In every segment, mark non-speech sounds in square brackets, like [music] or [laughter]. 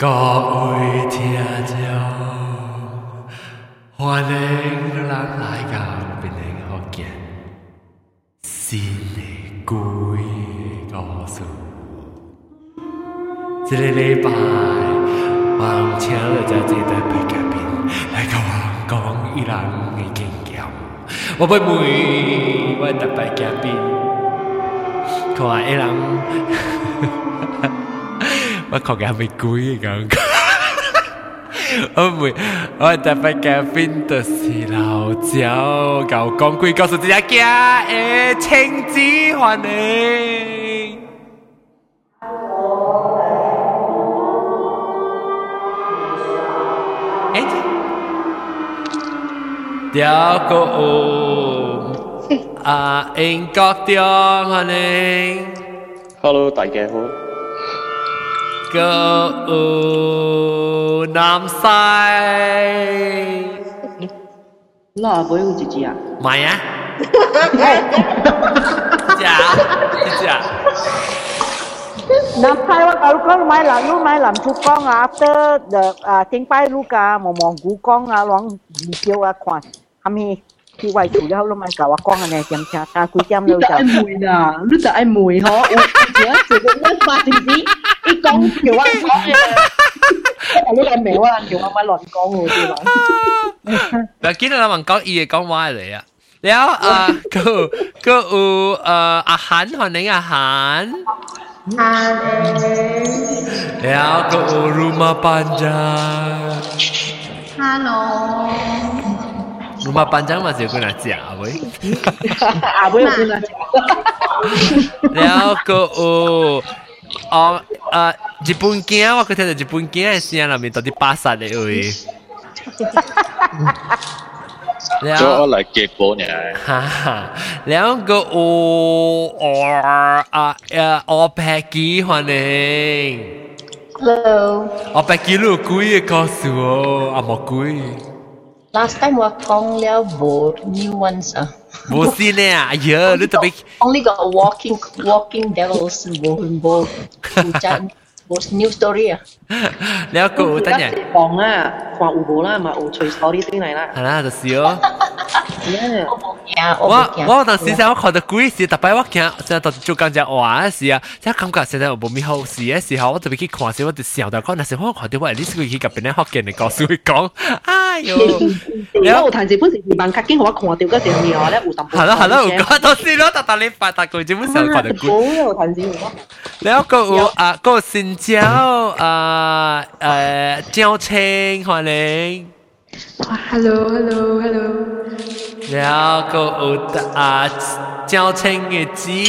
各位听众，欢迎咱来到变成福建新的鬼故事。这个礼拜，我请了这这台白嘉宾来跟我讲伊人的经验。我要问我的白嘉宾，看伊人。 我讲嘅系咪鬼咁？我唔会，我特别嘅边度是老鸟，旧讲鬼告诉自己嘅诶情之欢迎。诶，第二个啊，英国的欢迎。 Hello，大家好。 cơ ừ, nam sai là với ông chị chị à mày á dạ dạ nam sai quá tao con mai là lúc mai làm chú con à after được à tiếng bay lúc à mà mong cú con à loang video à quan hami khi quay chủ đâu luôn mà cậu con này chậm chạp à, ta cứ chăm đâu chậm. mùi nè, lúc ta anh mùi hả? ủa chứ chứ cũng mất ba thì gì cái con kiểu anh có lúc em mèo anh kiểu anh mà lọt con rồi chứ bạn và kiến là mình có ý con mai này à แล้วเอ่อก็ก็อูเอ่ออาหารหอนไหนอาหารอาหารแล้วก็อูรูมาปัญจาฮัลโหล 嘛班长嘛就跟他讲阿伟，阿伟跟他讲，然后个哦。哦，啊，日本囝，我去听到日本囝的声内面到底巴萨的位。然后来结果呢？哈哈，两个哦哦啊呀，哦白鸡欢迎。Hello。哦白鸡路贵的告诉我，阿莫贵。Last time walkong liao bo new ones ah. Bo sin eh ah. Yeah, lu tapi only got walking walking devils bo bo. [laughs] một new story à nếu cụ tất nhỉ bóng à khoảng ủ bố là mà ủ chơi story tiếng này là à là thật xíu 我我当时在我看到鬼时，特别我惊，真到做感觉哇是啊，即感觉现在无咩好事嘅时候，我特别去看时，我就想到讲，但是我看到我呢次去甲边咧福建人告诉佢讲，哎哟，你有彈字本時萬卡經我看到嗰時候咧，有淡薄。係咯係咯，唔該，到時咯，特特你發達佢，基本上看到鬼。好有彈字，你一個啊個先。อ่ะก็สินเจ้าอ่าเอ่อเจ้าเชงฮวันเอง Hello, hello, hello. แล้วก็อูอ่าเจ้าเชง嘅จี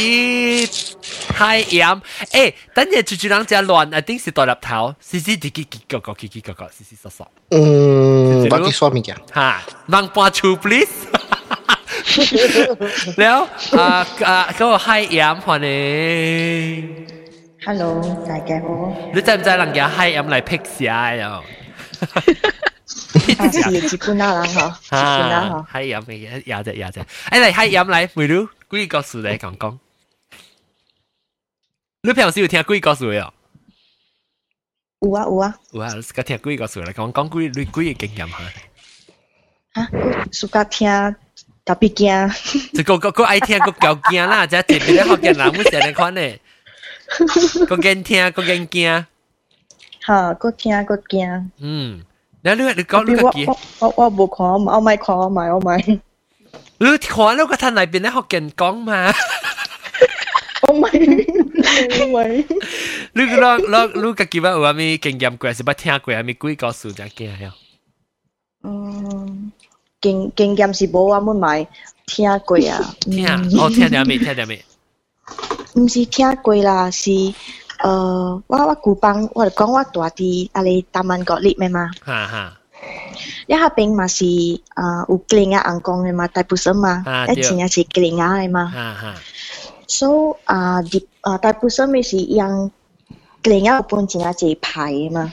太阳诶，等阵住住两只乱，一定是大粒头，丝丝啲啲啲个个啲啲个个，丝丝索索，嗯，我几说物件？吓，望半处 please แล้วอ่าอ่าก็ให้ยามพอนี่ Hello，大家好。你知唔知人家係咁嚟 pick 啊？又係基本啦啦嗬，基本啦嗬。係咁嘅，廿隻廿隻。誒嚟係咁嚟，梅魯鬼故事嚟講講。你平時有聽鬼故事未啊？有啊有啊。有啊，你係聽鬼故事嚟講講鬼你鬼嘅經驗嚇。嚇，暑假聽。特別驚，就個個個愛聽個夠驚啦，即係特別咧福建人唔成日款咧。个惊听，个惊惊。吓，个惊个惊。嗯，你你你讲你个惊。我我冇看，我咪看，我咪我咪。你看到个摊内边咧学人讲嘛？我咪我咪。你个你你个几把有阿咪经验过，是捌听过阿咪鬼故事才惊呀？嗯，经经验是无，我们咪听过啊。听，哦，听点咩？听点咩？毋是听过啦，是呃，我我古邦，我就講我大弟啊，里大曼国立面嘛？哈哈，一下边嘛是呃有吉林啊硬攻的嘛，大部分嘛啊，一對前也是吉林啊的嘛。哈哈，所以啊，啲啊大部分咪是用吉林啊有本钱啊一排的嘛，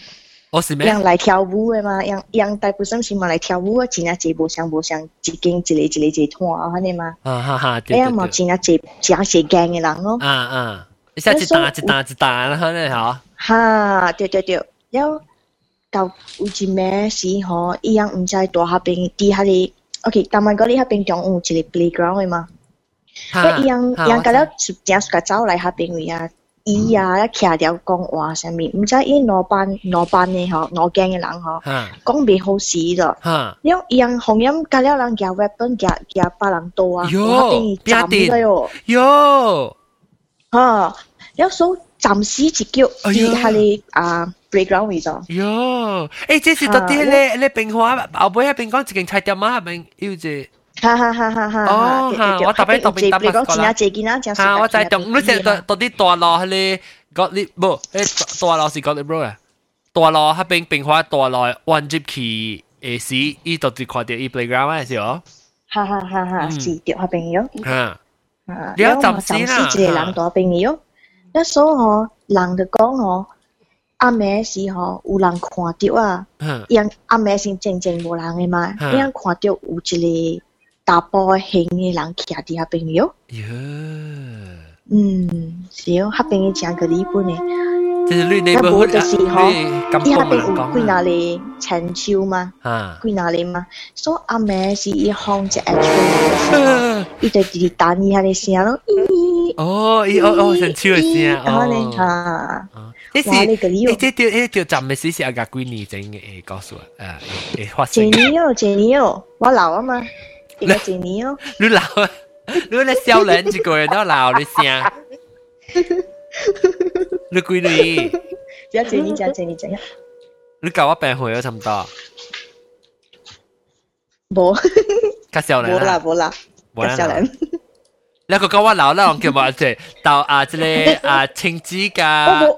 我是咩？让来跳舞嘅嘛，让让大部分是嘛来跳舞啊，钱啊一无相无相，一间一个一个一个团啊，安尼嘛。啊哈哈，对哎呀，冇对对，钱啊一真系gang 嘅人咯。啊啊，一下一打一打一打啦，可能吓，哈，对对对，然后 到有一暝时吼，伊样毋知大下边伫遐哩，OK，但系嗰啲遐边仲有一个 playground 嘅嘛，伊样伊样甲了正甲走来遐边位啊， 伊啊一徛條講話啥物，毋知伊哪班哪班嘅吼，兩間嘅人吼，講袂好死咯，因伊樣紅音甲了人夾 weapon 夾夾別人多啊，喲，斬咗喲，喲，嚇，了數暫時一腳佇遐哩啊。playground 位咗。喲，誒，這是到底咧咧冰花後尾喺冰講一間菜店啊，係咪要住？哈哈哈哈哈！哦，哈，我特别特别特别讲钱啊，借钱啊，哈，我就懂，你成到到啲大路系你嗰啲唔，诶大路是嗰啲 bro 啊，大路喺冰冰花大路弯接去诶时，伊到啲看到伊 playground 啊，是哦。哈哈哈哈，是掉下边咗。哈，你有暂时啦，一个人大边咗，一所我人就讲我。阿妹时吼有人看到啊，因阿妹先静静无人嘅嘛，因看到有一个 大波型嘅人徛伫遐边哟。嗯，是哦，遐边嘅正个日本嘅。就是你你冇就是吼，伊遐边有几哪里青椒嘛，几哪里嘛，所以阿妹是伊放只 X 伊就直直弹伊遐嘅声咯。哦，伊哦哦，青椒嘅声，哦，吓。你是你这条你条站嘅时是阿个几年整嘅？告诉我，诶诶发生。一年哦，一年哦，我老啊嘛， 一个一年哦。你老啊？你咧少人一个人都老你声。你几年？只一年，只一年，只一。你教我病会有差唔多。冇。较少人。冇啦，冇啦。较少人。你个讲我老啦，叫乜即系到啊，即系啊青子㗎，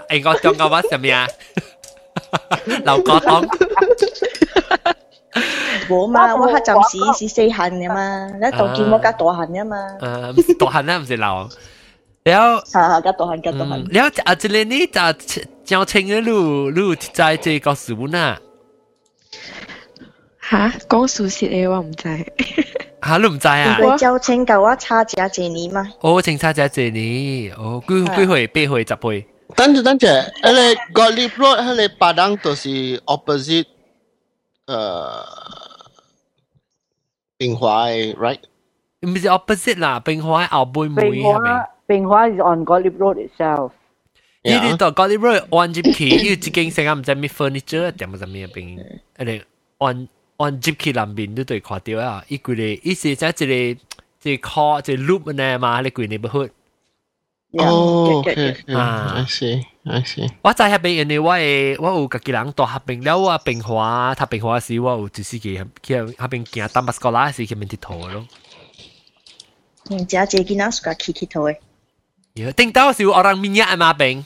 诶我讲讲乜什么啊？刘国东。 冇嘛，我系暂时是细汉嘅嘛，你当见我加大汉嘅嘛。诶，唔是大汉啦，唔是老。แล้วก็ตัวหันก็ตัวหันแล้วอาจจะเล่นนี่จะเจ้าเชง嘅路路在这个事น่ะ吓讲数学嘅我唔知吓你唔知啊？佢就请教我差只一年嘛。哦，请差只一年，哦，几几岁？八岁、十岁。等住等住，迄个 Gottlieb Road，迄个巴当就是 opposite，诶， 平华嘅，right？唔系 opposite 啦，平华后背妹系咪？平华 is on Gottlieb Road itself。呢啲到 Gottlieb Road 按接起，要自己成日唔知咩 furniture 点乜乜边，诶你按。按接起南边都对看到啊！伊佢哋伊是即系一个一个 call 一个 loop 呢嘛，你佢 neighborhood。哦，OK，啊，I see，I see。我在迄边，因为我诶我有家己人住迄边了，我变化，他变化时我有就是去去迄边行丹巴斯哥拉时去面佚佗咯。嗯，只只囡仔是个去佚佗诶。顶到是有人面呀嘛边。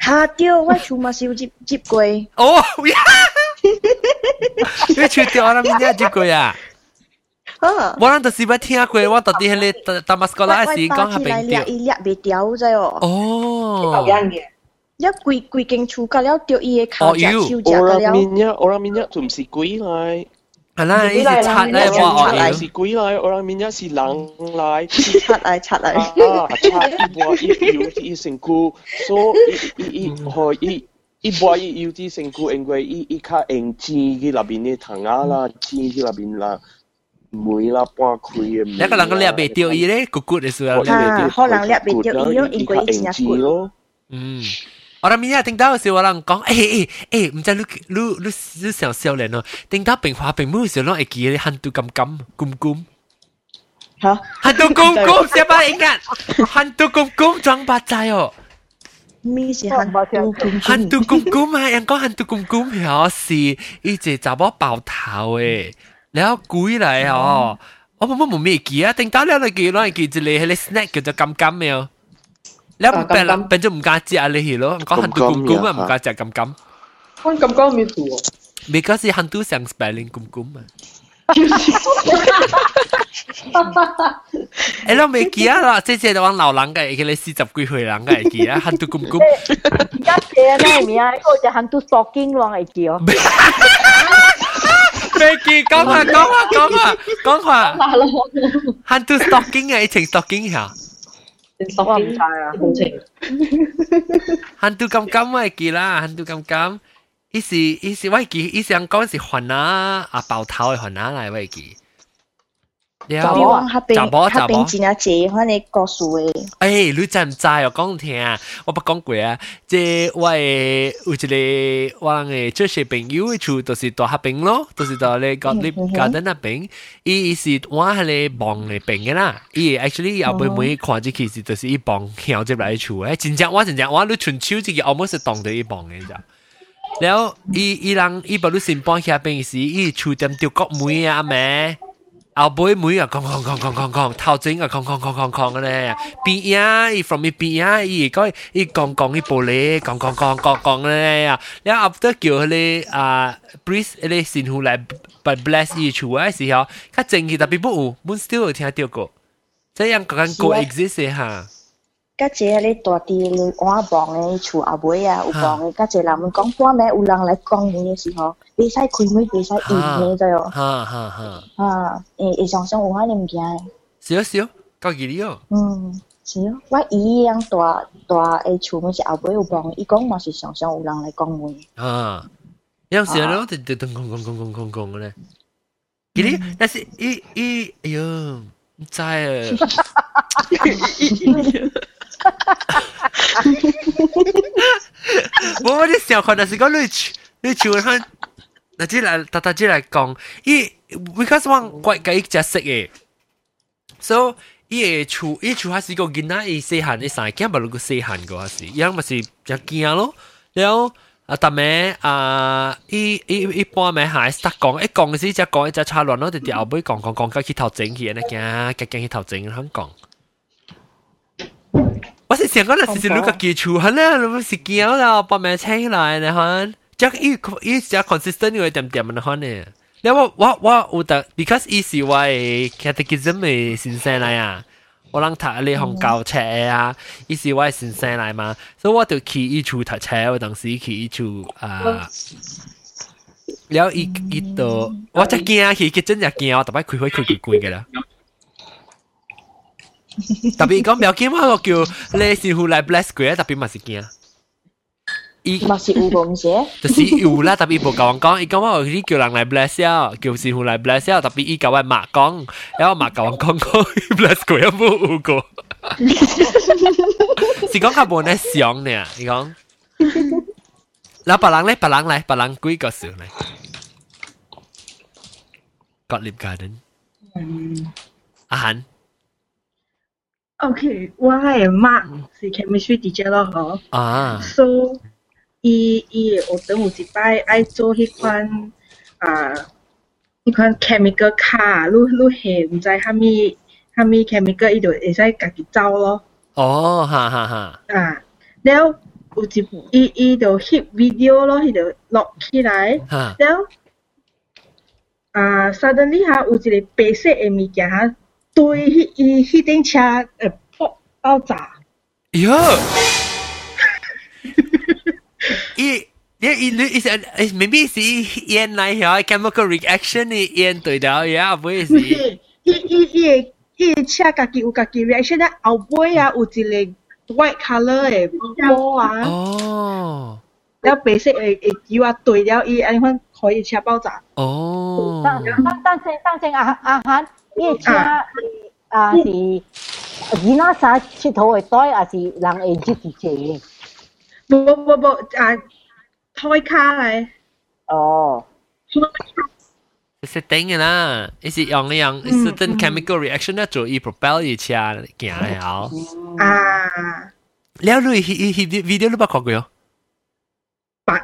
吓！对，我厝嘛是有接接过。哦，呀！你出掉我面一只句啊！我谂就是捌听过，我到底迄个大马斯哥拉时讲系边掉，伊掠袂掉啫哦。哦， 一规规间厝甲了掉伊个头只手只甲了。我谂面一，我谂面一仲唔是鬼来。系啦，伊是贼嚟，我来是鬼来，我谂面一是人来。是贼嚟，贼嚟。啊，贼伊话伊有伊身躯，所以伊伊可以。伊播伊有啲身躯，因为伊伊较用钱去那边嘅糖啊啦，钱去那边啦，梅啦搬开嘅。一个人个掠袂掉伊咧，骨骨嘅时候。啊，可能掠袂掉伊咯，因为伊真骨咯。嗯。 我哋明日听到时，我人讲，诶诶诶，唔知你你你你上少年咯，听到变化变冇时，攞会记咧，handle 咁咁咁咁。吓？handle 咁咁，siapa ingat？handle 咁咁装八仔哦。咩是hantu kum hantu kum kum 啊？人讲 hantu kum kum 系是一只查某爆头诶，然后鬼嚟哦，我冇冇冇咩记啊？定到了你记攞嚟记一个迄个 snack 叫做金金咩？แ 你一病啦，病咗唔嫁接啊！你係咯，講行到咁咁啊，唔嫁接咁咁。我咁講咩做？Because 行到成 spelling 咁咁啊。哎，你未記啊啦？即係我老人家，佢哋四十幾歲人家記啊，行到咁咁。而家寫啊咩名啊？呢個就行到索經咯，係記哦。Becky，講下講下講下講下。行到索經啊，一程索經嚇。我唔知啊，好情。喊到咁咁我系记啦，喊到咁咁。 伊是伊是我记，伊想讲是环啊啊爆头嘅环啊嚟我记。 了，你往那边那边真系借翻你故事嘅。诶，你知唔知我讲听啊？我不讲过啊。即我诶有一个我嘅做些朋友嘅厝，就是大下边咯，就是到咧个你 garden 那边，伊是我系咧帮嘅边嘅啦。伊 actually 又每每看即其实就是伊帮跳入来厝诶，真正我真正我你春秋即个 almost 当到伊帮嘅咋。แล้วอีอีลังอีบรุสินปอนแค่เป็นสิอีชูเต็มเตียวก็มุยอ่ะแม่ 后尾妹啊，講講講講講講，頭前啊，講講講講講嘅咧，邊啊，伊 from 伊邊啊，伊講伊講講伊玻璃，講講講講講咧啊，然後 after 叫佢哋啊，breathe 佢哋先好嚟，but bless 伊處嘅時候，佢正氣特別不有，我 still 有聽到過，即係樣講緊 coexist 嚇。các chị lấy tòa thì lấy hoa bóng ấy e chủ à bối à u bóng ấy e, các chị làm mình con qua mẹ u lăng lại con như như gì họ bị sai khui mới bị sai in như rồi ha ha ha. Ha e, ê ê trong trong u hoa làm gì xíu xíu cao gì đi ừ xíu quá ý ăn tòa tòa ấy chủ mới chỉ à bối u bóng ý con mà chỉ trong trong u lăng lại con mình ha. Nhưng xíu đó thì từ từ con con con con con con này cái đi là sẽ ý ý yêu 在。伊，哎呦，唔知啊。我啲时候可能是讲你你潮佢，嗱即嚟特特即嚟讲，伊 because 我怪计只识嘅，so 伊嘅厝伊厝系是个囡仔，伊细汉伊生惊，不如个细汉个系是，样咪是只惊咯，然后。啊，但咩啊？伊伊伊般咩系实讲，一讲时只讲一只差乱咯，就掉后尾讲讲讲，佢去头整去，呢惊，惊惊去头整，香港。 我是想讲那是如果基础很咧，你是惊啦，把名请来呢看，即系伊伊只 consistent 有点点的看呢。然后我我有得，because 伊是我嘅 catechism 嘅先生嚟啊。我人读你红教车啊，伊是我先生嚟嘛，所以我就去伊厝读车，我当时去伊厝啊，然后伊伊度，我真惊去，佢真系惊，我特别开开开开开嘅啦。 特别讲唔要惊，我叫你师傅嚟 bless 佢，特别嘛是惊。伊嘛是有个唔是？就是有啦，特别无甲我讲，伊讲我你叫人来 bless 呀，叫师傅来 bless 呀，特别伊甲我骂讲，然后骂甲我讲讲 bless 佢有冇有过？是讲较无呢想呢，伊讲。嗱，别人咧，别人嚟，别人几个数嚟？Gottlieb Garden。阿涵。 Okay, why Mark 是 chemistry teacher 咯，嗬。啊。So，伊伊學堂有一擺愛做迄款啊，迄款 chemical car，你你係唔知蝦米蝦米 chemical，伊就會使家己走咯。哦，哈哈哈。啊，然後有一伊伊就翕 video 咯，伊就落起來，然後啊，suddenly 哈有一個白色嘅物件哈。对迄伊迄顶车诶爆爆炸。哟！伊你伊你伊是诶，maybe 是烟来吓 chemical reaction 嘅烟对到呀，唔会是。伊伊伊伊车家己有家己 reaction，咧后尾啊有一个 white colour 嘅波啊。哦。然后白色嘅嘅油啊对了，伊安款可以车爆炸。哦。但但是但是阿阿涵， 一家啊是囡仔啥佚佗会带，还是人会自己做？无无无啊，胎卡来。哦。是等嘅啦，一是用呢样，certain chemical reaction 咧做，伊 propel 伊车行了。啊！了你伊伊 video 你捌看过哦？捌。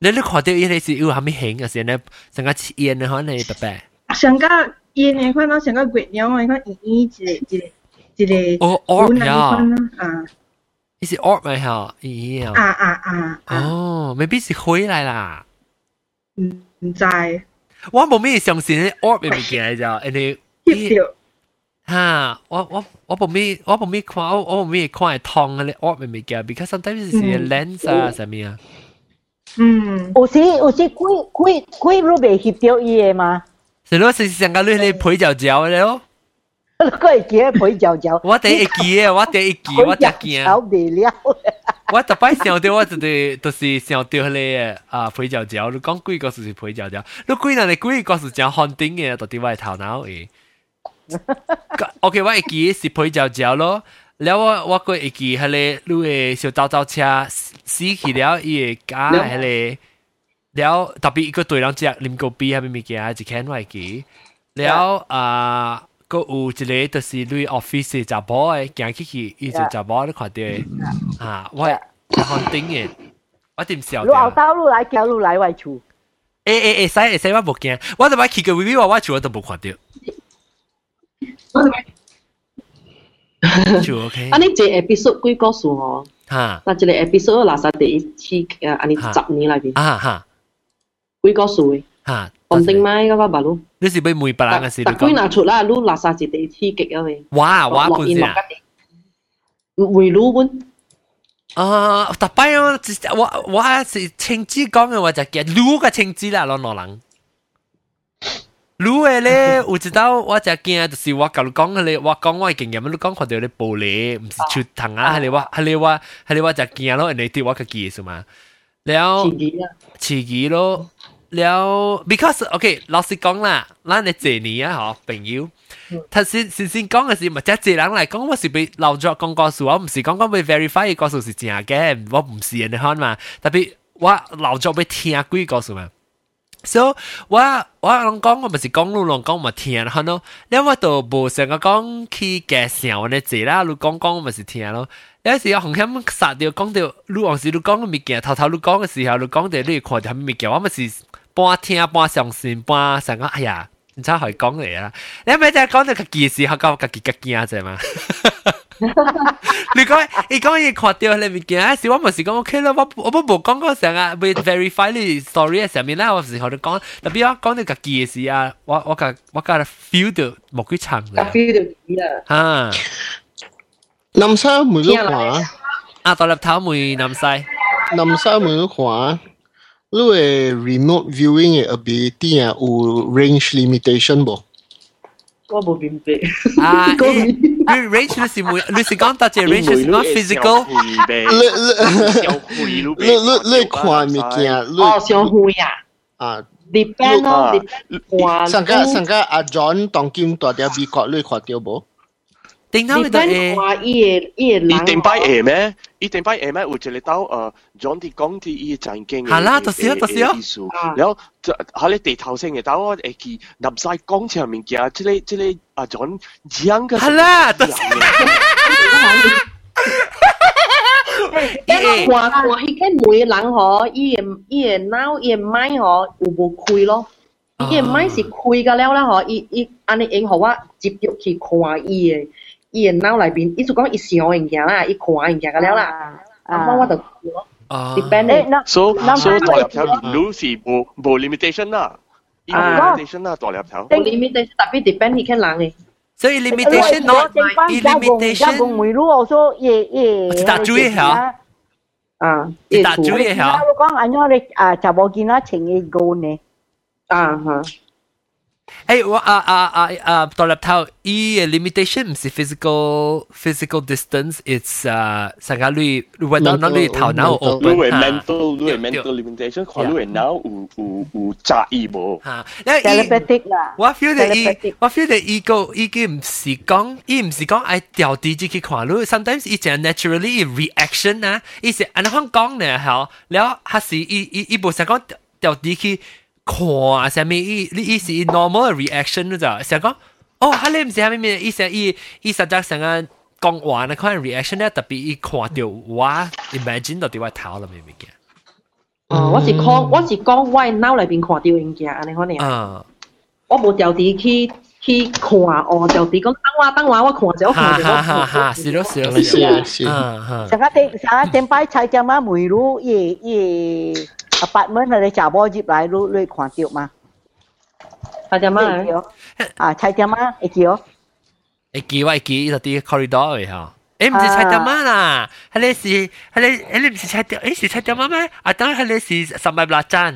你你看到伊咧是有虾米型啊？是咧，成个烟啊，可能白白。成个。烟嘅款咯，上个月亮嘅款圆圆一个一个一个。哦，orb 呀。啊。伊是 orb 咪吓？咦啊啊啊！哦，maybe 是灰嚟啦。唔唔知。我冇咩相信啲 orb 嘅物件咋，人哋翕哈，我我我冇咩我冇咩看，我我冇咩看系烫嗰啲 orb 嘅物件，because sometimes 是 lens 啊，什么啊。嗯。有时有时几几几路未翕到伊嘅嘛？ 是咯，是上个你你配嚼嚼咧咯。我会记得配嚼嚼。我第一记嘅，我第一记，我只记。搞未了。 我特摆想到我就系就是想到迄个啊皮条条，你讲几个是皮条条，你几人你几个是讲汉顶嘅，到底我系头脑诶。OK，我会记是皮条条咯。แล้วว่าว่าก็อีกทีฮัลโหลลูเอ小刀刀车死去了伊个假ฮัลโหลแล้ว 了特別一個隊人只啉個啤係咪物件，一千外幾。了啊，個有一個就是類 office 查甫誒，行起去伊就查甫咧看到誒。啊，我看頂誒，我點笑。路後兜路來，行路來外厝。誒誒誒，使會使我無驚，我就擺去個 V V 話我厝我都無看到。我就擺。就 OK。啊，你這 episode 幾個數哦？嚇。那這個 episode 垃圾第一期，啊，你十年內邊。啊哈。幾個數嚇，唔定買嗰個白鷺。你是要梅白蘭嘅事？但佢拿出啦，攞垃圾是地黐極啊咪。哇哇，半先啊！梅鷺本。啊，特擺啊！我我係青枝講嘅話就叫鷺嘅青枝啦，攞攞人。鷺嘅咧，有一道我就驚，就是我甲你講嘅咧，我講我嘅經驗，你講看到你玻璃，唔是出糖啊，係你話係你話係你話就驚咯，人哋對我嘅記是嘛？然後刺激咯。了，because OK，老實講啦，咱嚟謝你啊，嗬，朋友。頭先先先講嘅是，咪即係謝人嚟講，我是俾留咗講故事，我唔是講講俾 verify 嘅故事是真嘅，我唔是人哋看嘛。特別我留咗俾聽鬼故事嘛。So 我我攏講我咪是講路攏講咪听咯咯，因為我都無成個講去介紹呢字啦，你講講咪是听咯。有時有紅險殺掉讲到你往时你講嘅物件，頭頭你講嘅时候，你讲到你看到物件，我咪是半听半相信半成個哎呀，唔知係講嚟啦。你咪就係講到個件事，我講個件個驚啫嘛。[laughs] 你讲，你讲嘢看到你物件，是我咪是讲 OK 啦，我我冇冇讲过成日被 verify 你 story 嘅上面啦，我时候都讲，特别我讲到个件嘅事啊，我我个我个 feel 到冇几长嘅，feel 到啊。南沙每个看啊，独立头每南西，南沙每个看，你嘅 remote viewing 嘅 ability 啊，有 range limitation 冇？ 我冇明白。啊，你 range 你是每你是讲到只 range 是讲 physical，你你你你看物件，你哦，上会啊，啊。 depend 咯，depend。上个上个阿 John 当今大条美国你看到冇？ 顶到你都诶，话伊个伊个人，伊定摆诶咩？伊定摆诶咩？有一个到诶，John 啲讲啲伊正经嘅，系啦，就是啊，就是啊。然后喺你地头先嘅，但我诶记南西讲前面嘅，即系即系阿 John 样嘅。系啦，就是。因话话迄个每人嗬，伊个伊个脑伊个麦嗬有无开咯？伊个麦是开个了啦嗬，伊伊安尼用互我直接去看伊个。 伊个脑内边，意思讲伊想物件啦，伊看物件个了啦，啊，我就咯。depend。所所大粒条路是无无 limitation 啦，伊无 limitation 啦，大粒条。无 limitation，特别 depend 迄个人嘅。所以 limitation not limitation。讲每路我说也也。打注意下。啊，打注意下。我讲安样你啊，就冇见到情意高呢。啊哈。 Hey, well, uh, uh, e limitation 唔是 physical physical distance, it's uh, 上個類，如果到那類頭腦 open. 如果 mental 如果 mental limitation，可能會腦有有有差異無。嚇，因為 telepathic 啦，我 feel that e，我 feel that e 個 e 個唔是講，e 唔是講係調低自己看，如果 sometimes 以前 naturally reaction 啊，以前安怎講呢？嚇，了，還是 e e e 無想講調低去。看啥物伊你伊是 normal reaction 你就想讲哦，哈你唔是啥物咩？伊成伊伊实际上啊讲话呢款 reaction 咧特别伊看到我 imagine 到底我头啦咩物件。哦，我是讲我是讲我脑里边看到物件，安尼可能。啊。我无调啲去去看哦，调啲讲等我等我我看者我看者。哈哈哈！是咯是咯是啊是。啊哈。成个点成个点摆菜只嘛梅路耶耶。 apartment อะไรจ่าบอยิบหลายรู้เลยขวานเตียวมาอาจจมาเกียวอ่าใช่จะมาไอเกียวไอเกีว่าไอเกีจะตีคอริดอร์เลยฮะเอ้ไม่ใช่ใช่จะมาล่ะฮัลเลสีฮัลเลเอ้ไม่ใช่ใช่เอ้สิใช่จะมาไหมอาะต้องฮัลเลสีสมัยบลาจัน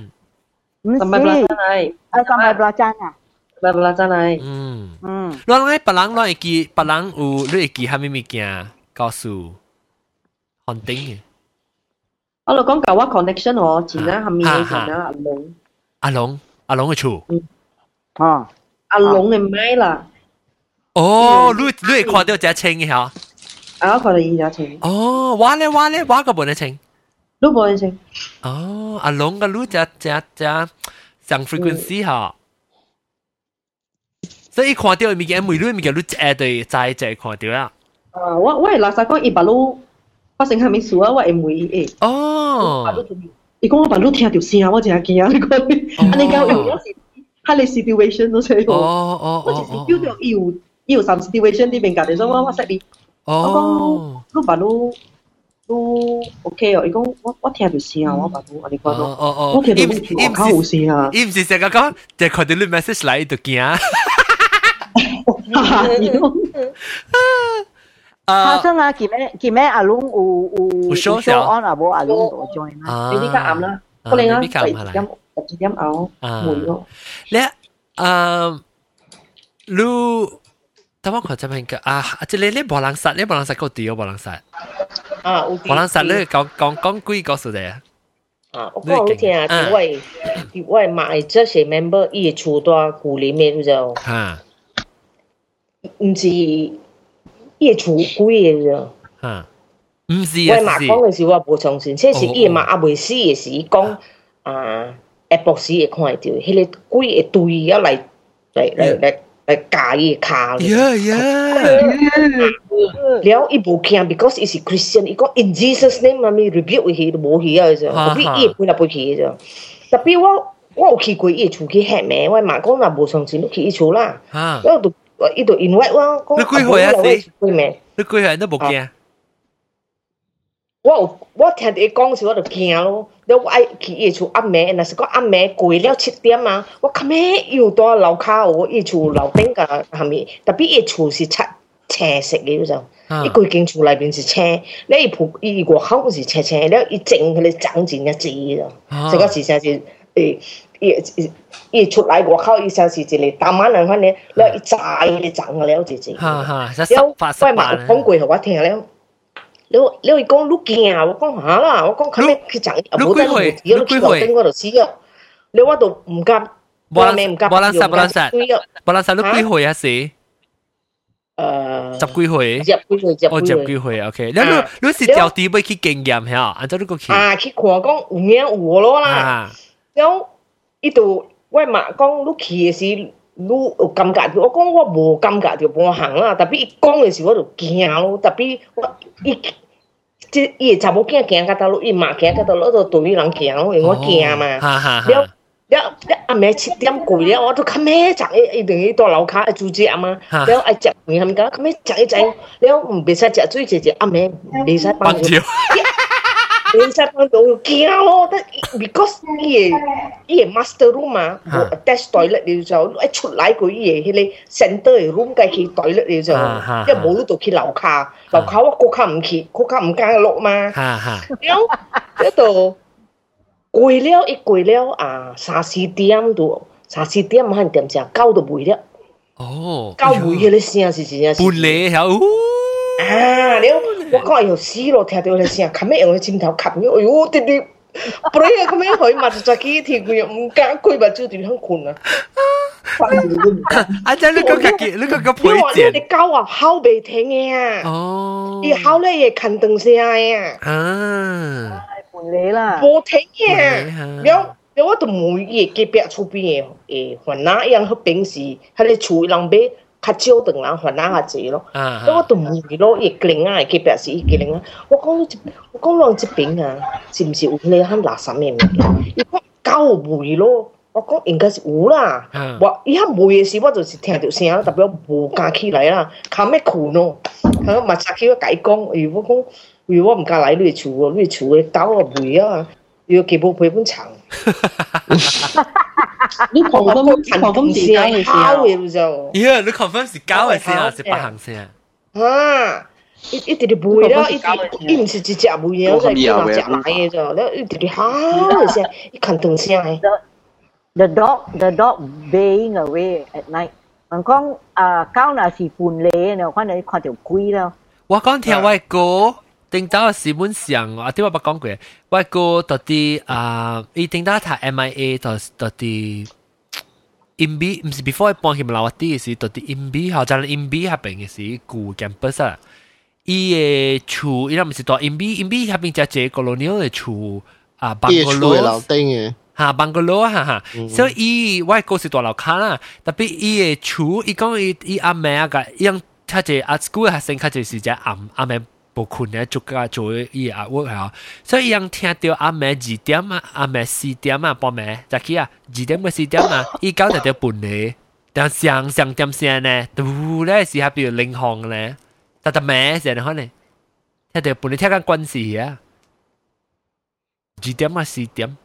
สมัยบลาจันไอไอสมัยบลาจันอะบลาจันไออืมอืมแล้วไงปลังแล้วไอเกียวบปลังอูหรือไอกียวมไม่มีเกียร์กอสูฮันติง 我就讲旧话 connection 哦，前啊下面嘅前啊阿龙。阿龙，阿龙嘅厝。啊，阿龙嘅买啦。哦，你你会看到只青嘅吓？啊，我看到伊只青。哦，我咧我咧我个冇得青。你冇得青。哦，阿龙嘅你只只只上 frequency 吓。所以看到物件，每类物件你诶对在在看到啦。啊，我我系垃圾讲一百路。 发生系咩事啊？我会每诶。哦。伊讲我把路听到声，我真系惊啊！你讲，安尼讲有有时，喺你 situation 都吹哦哦我就是叫到有有 some situation 呢边隔离，所以我我识你。我讲路把路都 OK 哦。伊讲我我听到声，我把路安尼讲咯。哦哦。我听到路我靠好声啊！伊唔是成日讲，就看到你 message 嚟就惊。 发生啊！见咩见咩阿龙有有 show on 啊，冇阿龙度 join 啦。你呢家暗啦，可能啊，十二点十二点后会咯。咧啊，你等我看这边个啊，即系你无人杀，你无人杀个屌无人杀。啊，无人杀你讲讲讲几个数嘅。啊，我讲好听啊，啲位啲位买这些 member 伊厝在古里面就，吓，唔是。 伊厝贵嘅啫。吓，唔是啊。我妈讲嘅时我无相信，这是伊妈阿未死嘅时讲啊，下晡时会看到，迄个鬼会对啊来来来来来加伊卡。呀呀！了伊无惊，because 伊是 Christian，伊讲 in Jesus name 咪 rebuke 佢都无去啊啫，特别伊会背来背去嘅啫。特别我我有去过伊厝去吓咩，我妈讲若无相信，你去伊厝啦。我都。 伊度 invite 我，你几岁啊？你几咩？你几岁都冇惊？我我听你讲时我就惊咯。你我爱去伊厝暗暝，若是讲暗暝过了七点啊，我靠咩又到楼骹哦，伊厝楼顶个下面，特别伊厝是漆青色嘅嗰种，伊规间厝内边是青，你伊铺伊外口是青青，了伊整佢哋长钱一枝啊，这个是真是诶。 伊伊出来外口，伊像是一个大马人款呢，了伊炸伊咧长了就就。哈哈，了我嘛讲过，互我听了。了了伊讲你惊，我讲吓啦，我讲后尾去长，无得你你去楼顶嗰度死咗。了我都唔敢，冇人唔敢，冇人杀，冇人杀，冇人杀，你几岁啊？是？诶，十几岁。十几岁，哦，十几岁，OK。你你你是调啲要去经验系啊？按照你个去。啊，去看讲有影有咯啦。了。 伊度我嘛讲你去诶时，你有感觉着？我讲我无感觉着半行啊，特别伊讲诶时我就惊咯，特别我伊即伊查某囝行到倒路，伊嘛行到倒路，就对伊人行咯，因为我惊嘛。了了了暗暝七點過了，我都看咩食伊，伊等於到楼骹愛煮食嘛，了爱食飯，他們講看咩食一食，了唔別使食水，食食暗暝別使幫住。Then siapa tu kiao tak because ye ye master room ah, ha. attached toilet dia zau. Ai chut lai ko ye hele center room kai ki toilet dia zau. Ye bo lu tu ki lau ka. Lau ka wa ko ka m ki, ko ka m ka lo ma. Ha ha. Kiao. Ye tu. Liao i gui liao à, sa si diam tu. Sa si diam han diam sia cao tu bui liao. Oh. Cao bui hele sia si sia. Bun le ha. Ah. 了，我讲哎呦死咯，听到你声，冚咩用佢枕头冚咗，哎呦啲啲，不然咁样去嘛就再几条佢又唔敢开嘛，就点样困啊？阿仔，你个个你个个配件，你狗啊，口未停嘅啊！哦，你口咧也近顿声啊！啊，伴你啦，冇停嘅，了了我都每夜隔壁厝边嘅诶，云南一样去平时喺你厝人边。 較少頓人還哪下濟咯，咁我都唔會咯，伊個啊，佢表示伊個靈啊，我講你我講讓這邊啊，是唔是有你喺垃圾咩物件？伊講夠會咯，我講應該是有啦，我伊遐會嘅時我就是聽到聲，特別我無敢起來啦，靠咩困咯，嚇嘛殺起我解講，如果講如果唔敢來你厝喎，你厝嘅狗啊會啊，要幾部陪本長。你 confirm confirm 是交嘅事啊？咦，你 confirm 是交嘅事啊？是八行事啊？啊！一一直直背啦，一直一唔是直接背嘢，我係見人食奶嘅咋，你一直直嚇嘅聲，一近動聲係。The dog the dog baying away at night。人講啊，狗若是半夜呢，可能看到鬼啦。我講聽我哥。顶到是本上啊，啲我捌讲过，我个到啲啊，伊顶到睇 MIA 到到啲 IMB 唔是 before 搬去马来啲嘅时，到啲 IMB 后就系 IMB 下边嘅时旧 campus 啊，伊嘅厝伊唔是到 IMB，IMB 下边就系 colonial 嘅厝啊，bungalow 楼顶嘅。哈 bungalow 哈哈，所以伊我个是大楼卡啦，特别伊嘅厝，伊讲伊伊阿妹啊个，伊样睇住阿 school 学生睇住是只阿阿妹。 無困咧，做家做伊阿 work 嚇，所以伊人聽到阿妹二點啊，阿妹四點啊，半暝，就去啊二點個四點啊，伊搞就條半咧，但上上點先咧，都咧是下邊領航咧，但但咩先咧可能，聽到半咧聽緊軍事啊，二點啊四點，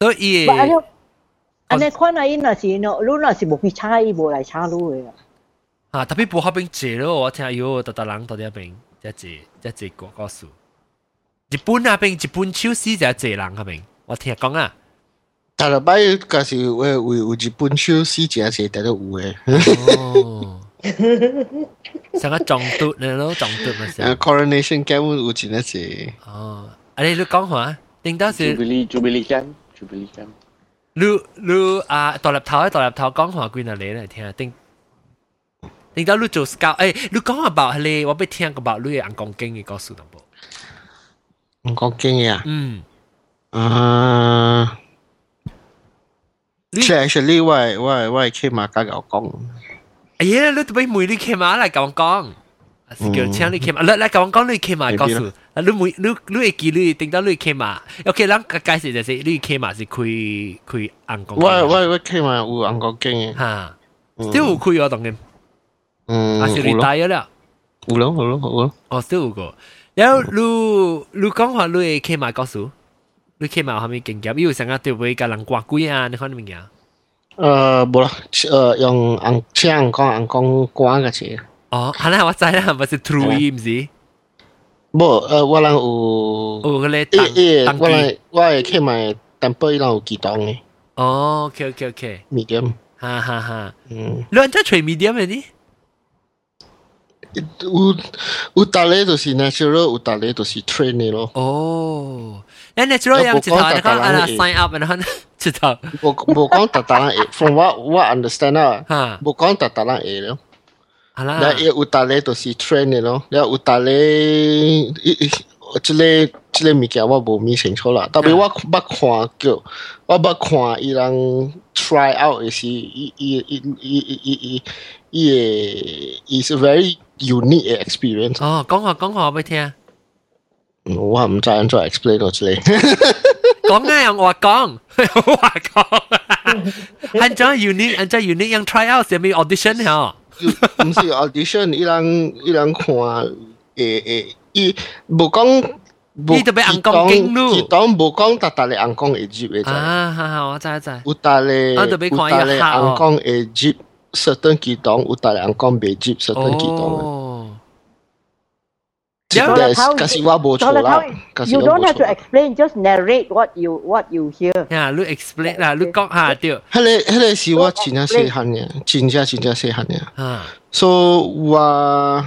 所以，อันนี้ข้อไหนน่ะสิเนาะรู้น่ะสิบุกพิชัยบุกอะไรช้ารู้เลยอะ 啊，特别不好边借咯，我听哎呦，达达人到底阿边只借只借国歌数，日本那边日本手势只借人阿边，我听讲啊。但系摆嗰时有有有日本手势只借，但都有诶。哦，成个撞毒你咯，撞毒咪先。Coronation Game 有钱一借。哦，啊你你讲话，定到时。Jubilee Jubilee Game Jubilee Game。你你啊，大粒头大粒头讲话，归哪里嚟听下？定。你到你做是搞诶，你讲下包咧，我要听个包你嘅公经嘅故事，好唔好？公经嘅啊？嗯，啊，即係 actually 我我我去馬家搞講。哎呀，你特別每你去馬嚟講講。是叫請你 came 啊！你你講講你 came 啊，告訴啊，你每你你會記你定到你 came 啊？OK，咱解釋就是你 came 啊是開開銀行。我我我 came 啊有銀行經嘅。嚇，即係有開我當然。うん。あ、しリタイアだ。有咯，有咯，有咯。哦，都有个。然后你你讲话你会起码告诉，你起码有啥物经验？比如像啊，对不对？甲人挂鬼啊，你看你物件。呃，无啦，呃，用红请红讲红讲歌个是。哦，可能我知啦，不是 true 唔是？无，呃，我人有。有个咧，诶诶，我人我会起码淡薄伊人有激动诶。哦，OK OK OK。medium。哈哈哈。嗯。你安怎揣 medium 诶？你？有有大咧就是 natural，有大咧就是 train 嘅咯。哦，你 natural 樣知道，你講啊 sign up 然後知道。無無講特特人會，from what what understand 啊，無講特特人會咯。好啦。那有大咧就是 train 嘅咯，然後有大咧，即個即個物件我無咪清楚啦。特別我捌看叫，我捌看伊人 try out 嘅時，伊伊伊伊伊伊伊伊是 very unique 嘅 experience。哦，讲下讲下我俾听。我唔知安怎 explain 到之类。讲啊，用我讲，我讲。安怎 unique，安怎 unique 用 try out 系咪 audition 吓？唔是 audition，伊人伊人看诶诶，伊无讲。伊特别硬讲经路，伊当无讲特特咧硬讲会接嘅啫。啊，哈哈，我知知。有特咧，我特别看伊硬讲会接。 certain 机动，有大人讲未接 certain 机动哦。可是我冇错啦。You don't have to explain, just narrate what you what you hear. 呀，你 explain 啦，你讲下对。迄个迄个是我真正细汉嘅，真正真正细汉嘅。啊。 So 我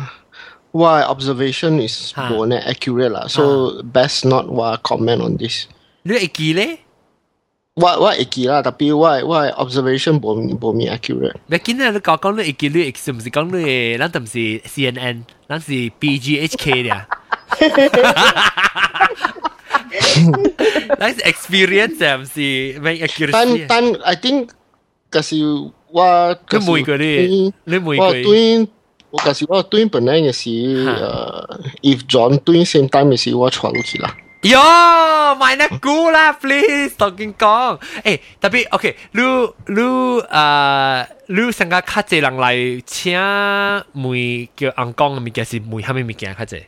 我 observation is 冇呢 accurate 啦，so best not 我 comment on this。你会记咧？ what what icky lah tapi what what observation bom bom accurate. Bakin ada kau kau ni icky lu eksem si kau ni nantam CNN nantam PGHK dia. Nice experience eh si main accuracy. Tan tan I think kasi wa kasi lu mui ko ni lu mui ko. Twin kasi wa twin 本来也是 uh, if John twin same time 也是我传起啦。Yo, minus ku lah please Donkey Kong. Eh, tapi okay, lu lu uh, lu sangka kaje lang lai chia mui kyo ang kong mi kya si mui hami mi kya kaje.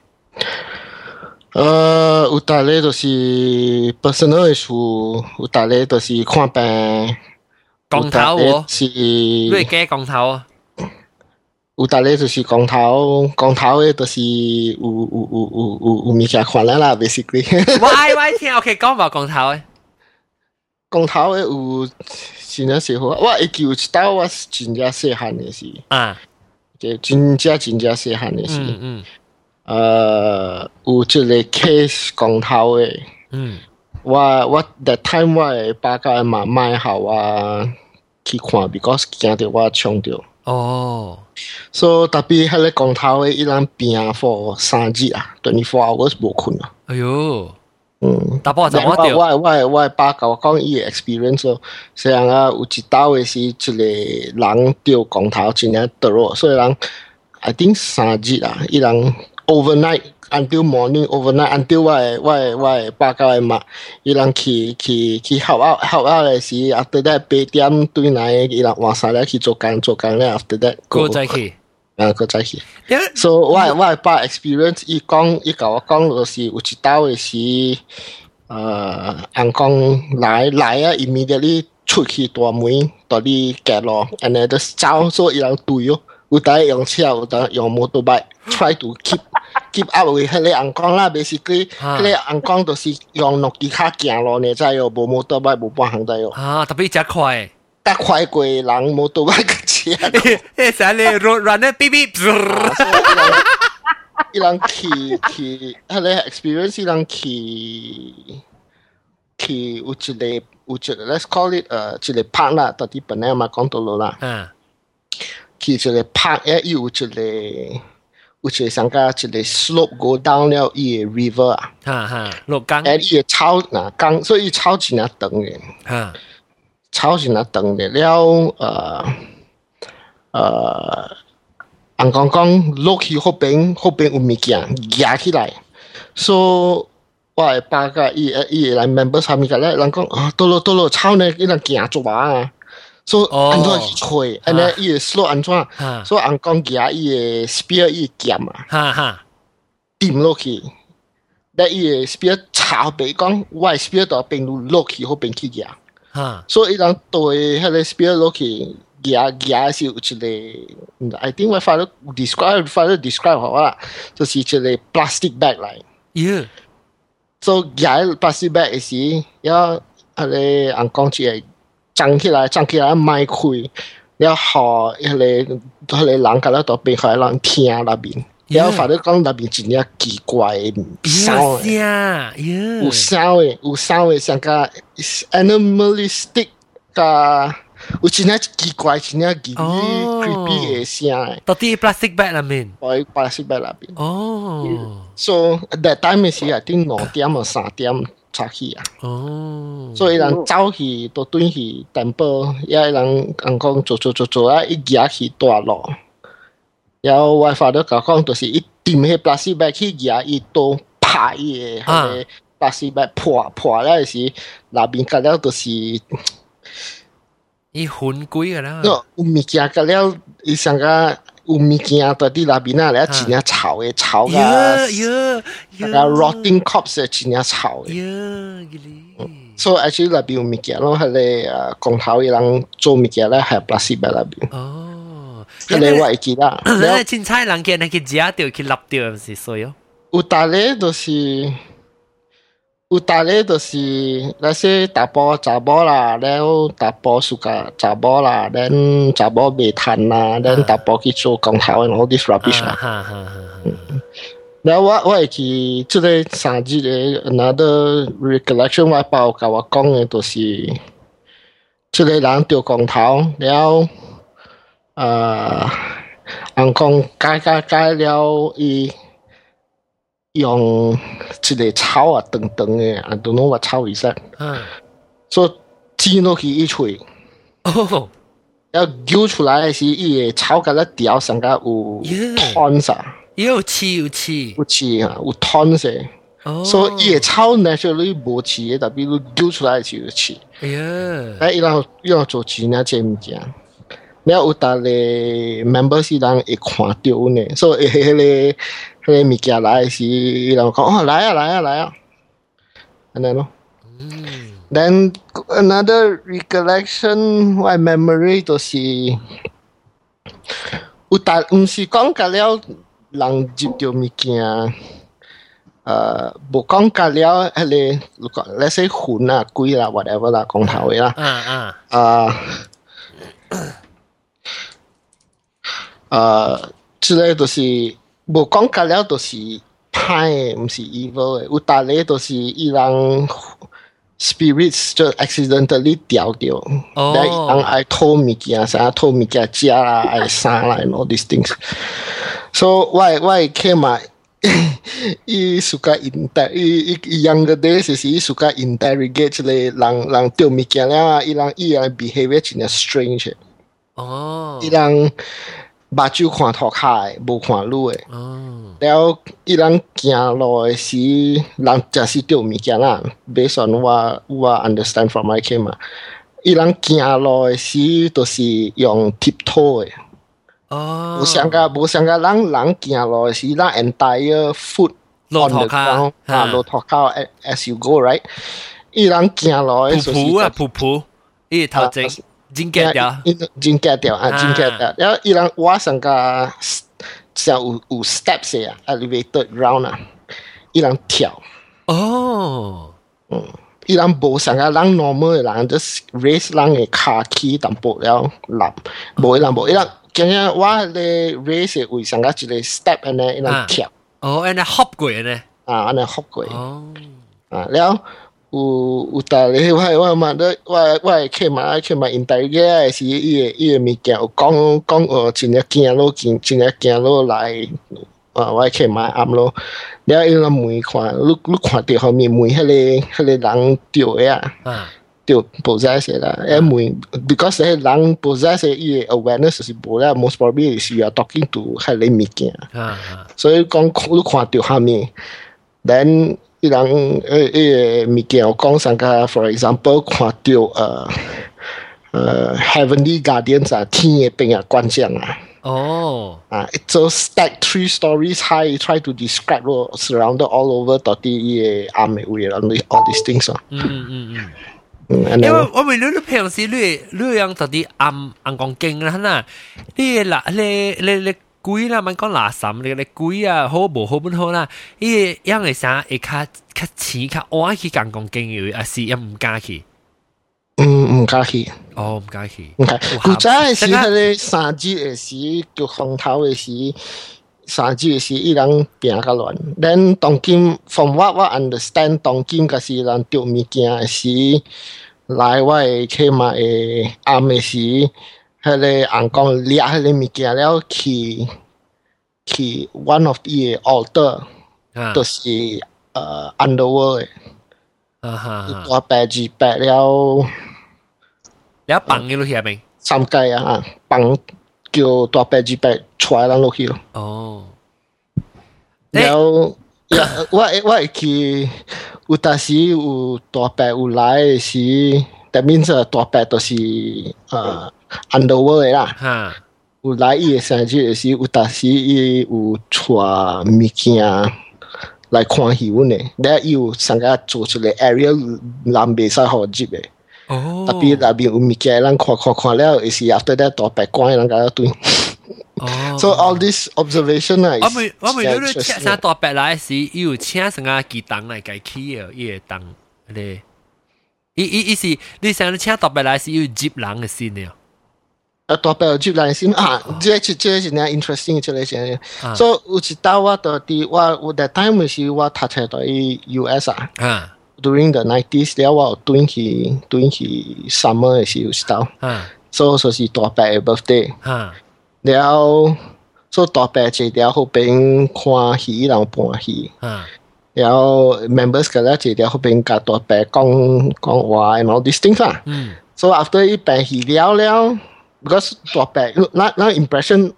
Uh, u ta le to si personal issue, u ta le to si kwan ban. Gong tao wo. Si. Lu ke gong tao. 有大咧就是光头，光头诶，就是有有有有有有物件看咧啦，basically。听 OK，讲无光头诶，光头诶有真正细汉，我一记有一刀，我是真正细汉诶是啊，就真正真正细汉诶是，嗯,嗯呃，有一个 case 光头诶，嗯，我我 that time 我八好啊，去看不过惊着我冲着。哦，所以特别迄个讲头诶，伊人拼 for 三日啊，twenty four hours 无困啊。哎哟，嗯，大波就我我掉，我我我爸甲我讲伊嘅 experience 咯，虽然啊有一道嘅是一个人掉光头真係得落，所以人 I think 三日啊，伊人 overnight until morning overnight until 我嘅我嘅我嘅爸甲我媽，伊人去去去 help out help out 嘅時，after that 八点对内，伊人換晒咧去做工做工咧，after that 過再去，啊，佢再去。so 我我係把 experience 伊讲，伊甲我讲就是有一道的是，呃，人講來來啊，immediately 出去大门，到你夾咯，and then 就走，所以伊人對哦，有得用车，有得用 motorbike，try to keep keep up with 迄个红光啦，basically，迄个红光都是用诺基卡行路呢，再有无摩托车，无半行的哟。啊，特别加快，加快过人摩托车个车。哎，啥嘞？run run 哔哔。一人去去，迄个 experience 一人去去有一个有一个 let's call it 呃一个 park 啦，到底本来嘛讲到落啦。嗯。去一个 park，也有一个。有一箇商家一个 slope go down 了一个 river 啊，哈哈，落江，迄个草，若江，所以伊级草是若长诶，哈，草是若长诶了，呃，呃，俺刚讲落去后边，后边有物件，掠起来，说我会个甲伊诶，伊诶来 member 啥味家咧，人讲，啊，倒落倒落草呢，伊人行做嘛。所以安怎去吹，安尼伊個 slow 安怎，所以人講夾伊個 spear 伊劍啊，哈哈，掂落去，但伊個 spear 抄白讲，我係 spear 到邊路落去嗰邊去夾，哈，所以人对迄个 spear 落去。夾夾是有一个，I think 我發咗 describe 發咗 describe 好啦，就是一個 plastic bag 嚟。Yeah。所以夾 plastic bag 嘅時，要嗰個人講一个张起来，张起来卖开，要好嗰个嗰个人夹到度边，佢人听那边。然后发咗讲那边真系奇怪嘅声诶，有声嘅，有声嘅，像个 animalistic 个。有真系奇怪，真系奇 creepy 嘅声诶。到底 plastic bag 入面？喺 plastic bag 入边。哦。 So that time 嘅时系啲两点啊三点 出去啊。哦。所以人走去都转去 temple，也人人讲做做做做啊，一夾去大路。然后我发到甲讲，就是一掂迄 plastic bag 去夾，伊都拍伊嘅迄個 plastic bag 破破了是，那邊隔了就是。伊混鬼个啦。有物件个了，伊上个有物件到啲那边啊，了真正臭嘅臭个，那个 rotting corpse 係真正臭嘅。所以 actually 那邊有物件咯，係你誒公頭嘅人做物件咧係 plastic 喺那边。哦，係你話記啦。你 [coughs] 青菜人見你去食掉去立掉，唔是所以。有大咧就是。有大咧就是那些大波查波啦，然后大波暑假查波啦，然后查波煤炭啦，然后大波去做工头 and all this rubbish 啦。然后我我系去即个三日嘅 another recollection，我爸甲我讲嘅就是，即个人掉工头，然后诶，人讲改改改了伊。 用一个草啊，長長嘅，I don't know what 草意思。嗯。所以剪落去一錘。哦。要揪出來是伊個草甲咧條上甲有湯啥。有刺有刺。有刺啊，有湯些。哦。所以伊個草 naturally 無刺嘅，特別你揪出来就有刺。哎呀。哎，伊人伊人做錢啊，這物件。了有逐個 member 是人会看到呢，所以迄個。迄个物件来时，伊人讲哦来啊来啊来啊，安尼咯。Then another recollection, my memory 就是有但毋是讲甲了人接着物件，诶无讲甲了迄个，let's say 云啊、鬼啦、whatever 啦，讲头嘅啦。嗯嗯。啊。诶，之类就是。 無講隔了都是歹嘅，唔是 evil 诶，有大咧都是伊人 spirits 就 accidentally 掉掉，伊人爱偷物件，啥偷物件食啦，愛生啦，and all these things。So 我我起碼。伊 suka inter 伊伊伊 younger days 是伊 suka interrogate 咧人人掉物件了，伊人伊人 behavior 真係 strange 的。哦，伊人目睭看头卡诶，无看路诶。哦，了伊人行路诶时，人真是掉物件啦。Based on 我我 understand from my case 嘛，伊人行路诶时，都是用 tiptoe 诶。哦，无像个无像个人人行路诶时，人 entire foot 落 on 头 the 卡 ground 啊，啊落头卡 as you go right。伊人行路诶时，噗噗啊噗噗，伊头前 真夾掉，真夾掉啊，啊真夾掉。然后伊人我上个像有有 steps 嘅啊，elevated round 啊，伊人跳。哦，嗯，伊人无上个人 normal 嘅人，just raise 人嘅骹起淡薄了立，无伊人无伊人。今日我咧 raise 嘅位上个一个 step 安尼，伊人跳。哦，安尼 hop 过呢？啊，安尼合过。哦，啊，了。有有大咧，我我嘛咧，我我去嘛去嘛 interview 时，伊个伊个物件有讲讲哦，真系惊咯，真真系惊咯来，啊，我去嘛暗咯。了伊个门看，你你看到后面门迄个迄个人掉嘅啊，啊，掉 possess 啦，诶门，because 迄个人 possess 伊个 awareness 是无啦，most probably is you are talking to 迄个物件，啊所以讲你看到后面，then 伊人誒誒物件有講上個，for example 看到誒誒 heavenly guardians 啊，天嘅兵啊，關將啊。哦，啊，it's a stack three stories high, try to describe 咯，surrounded all over 到啲嘢暗嘅位啦，all these things 啊。嗯嗯嗯嗯。嗯，因為我咪你你平時你你樣就啲暗暗講經啦，嗱，你嗱你你你贵啦，咪讲垃圾嚟嘅，你贵啊，好无好本好啦。伊因为啥？会较较钱较爱去讲讲经营，啊，是又毋敢去。嗯，毋敢去。哦，毋敢去。古早嘅时，迄个三 G 的时，叫风头的时，三 G 的时，伊人拼较乱。连当今，from what I understand，当今嘅时人丢物件的时，来我诶，起码诶暗的时。迄个人講掠迄个物件了去去 one of the altar，都是誒 underworld 嘅。啊哈，大白字白了。了放嘅落去未？三界啊，放叫大白字白出來人落去咯。哦。了，[coughs] 我我會去有當時有大白有來嘅時，that means 大白都是誒很多位啦。哈，有来伊诶山区诶时有，但时伊有带物件来看戏阮呢。咧伊有上个做出个 area 南北赛好接的。哦，特别特别有物件，咱看看看了，有是 after that 到白光，人家要对。哦、oh,，So all this observation 啊，我们我们有有请啥大白来时，伊有请啥个几档来改起哦，伊会档咧，伊伊伊是，你想请大白来时，伊有接人的先了。啊，大伯有接人先啊，這這這是呢 interesting 這個先。所以有一道我到啲我我 that time 是我讀冊到 US 啊。啊。During the nineties 了，我對去對去 summer 嘅時候是到。啊。所以說是大伯嘅 birthday。啊。了，所以大白坐條後邊看戲，然後搬戲。啊。然後 members 嘅咧坐條後邊甲大伯講講話，and all these things 啊。嗯。So after 一搬戲了了。Because 大白，那那 impression，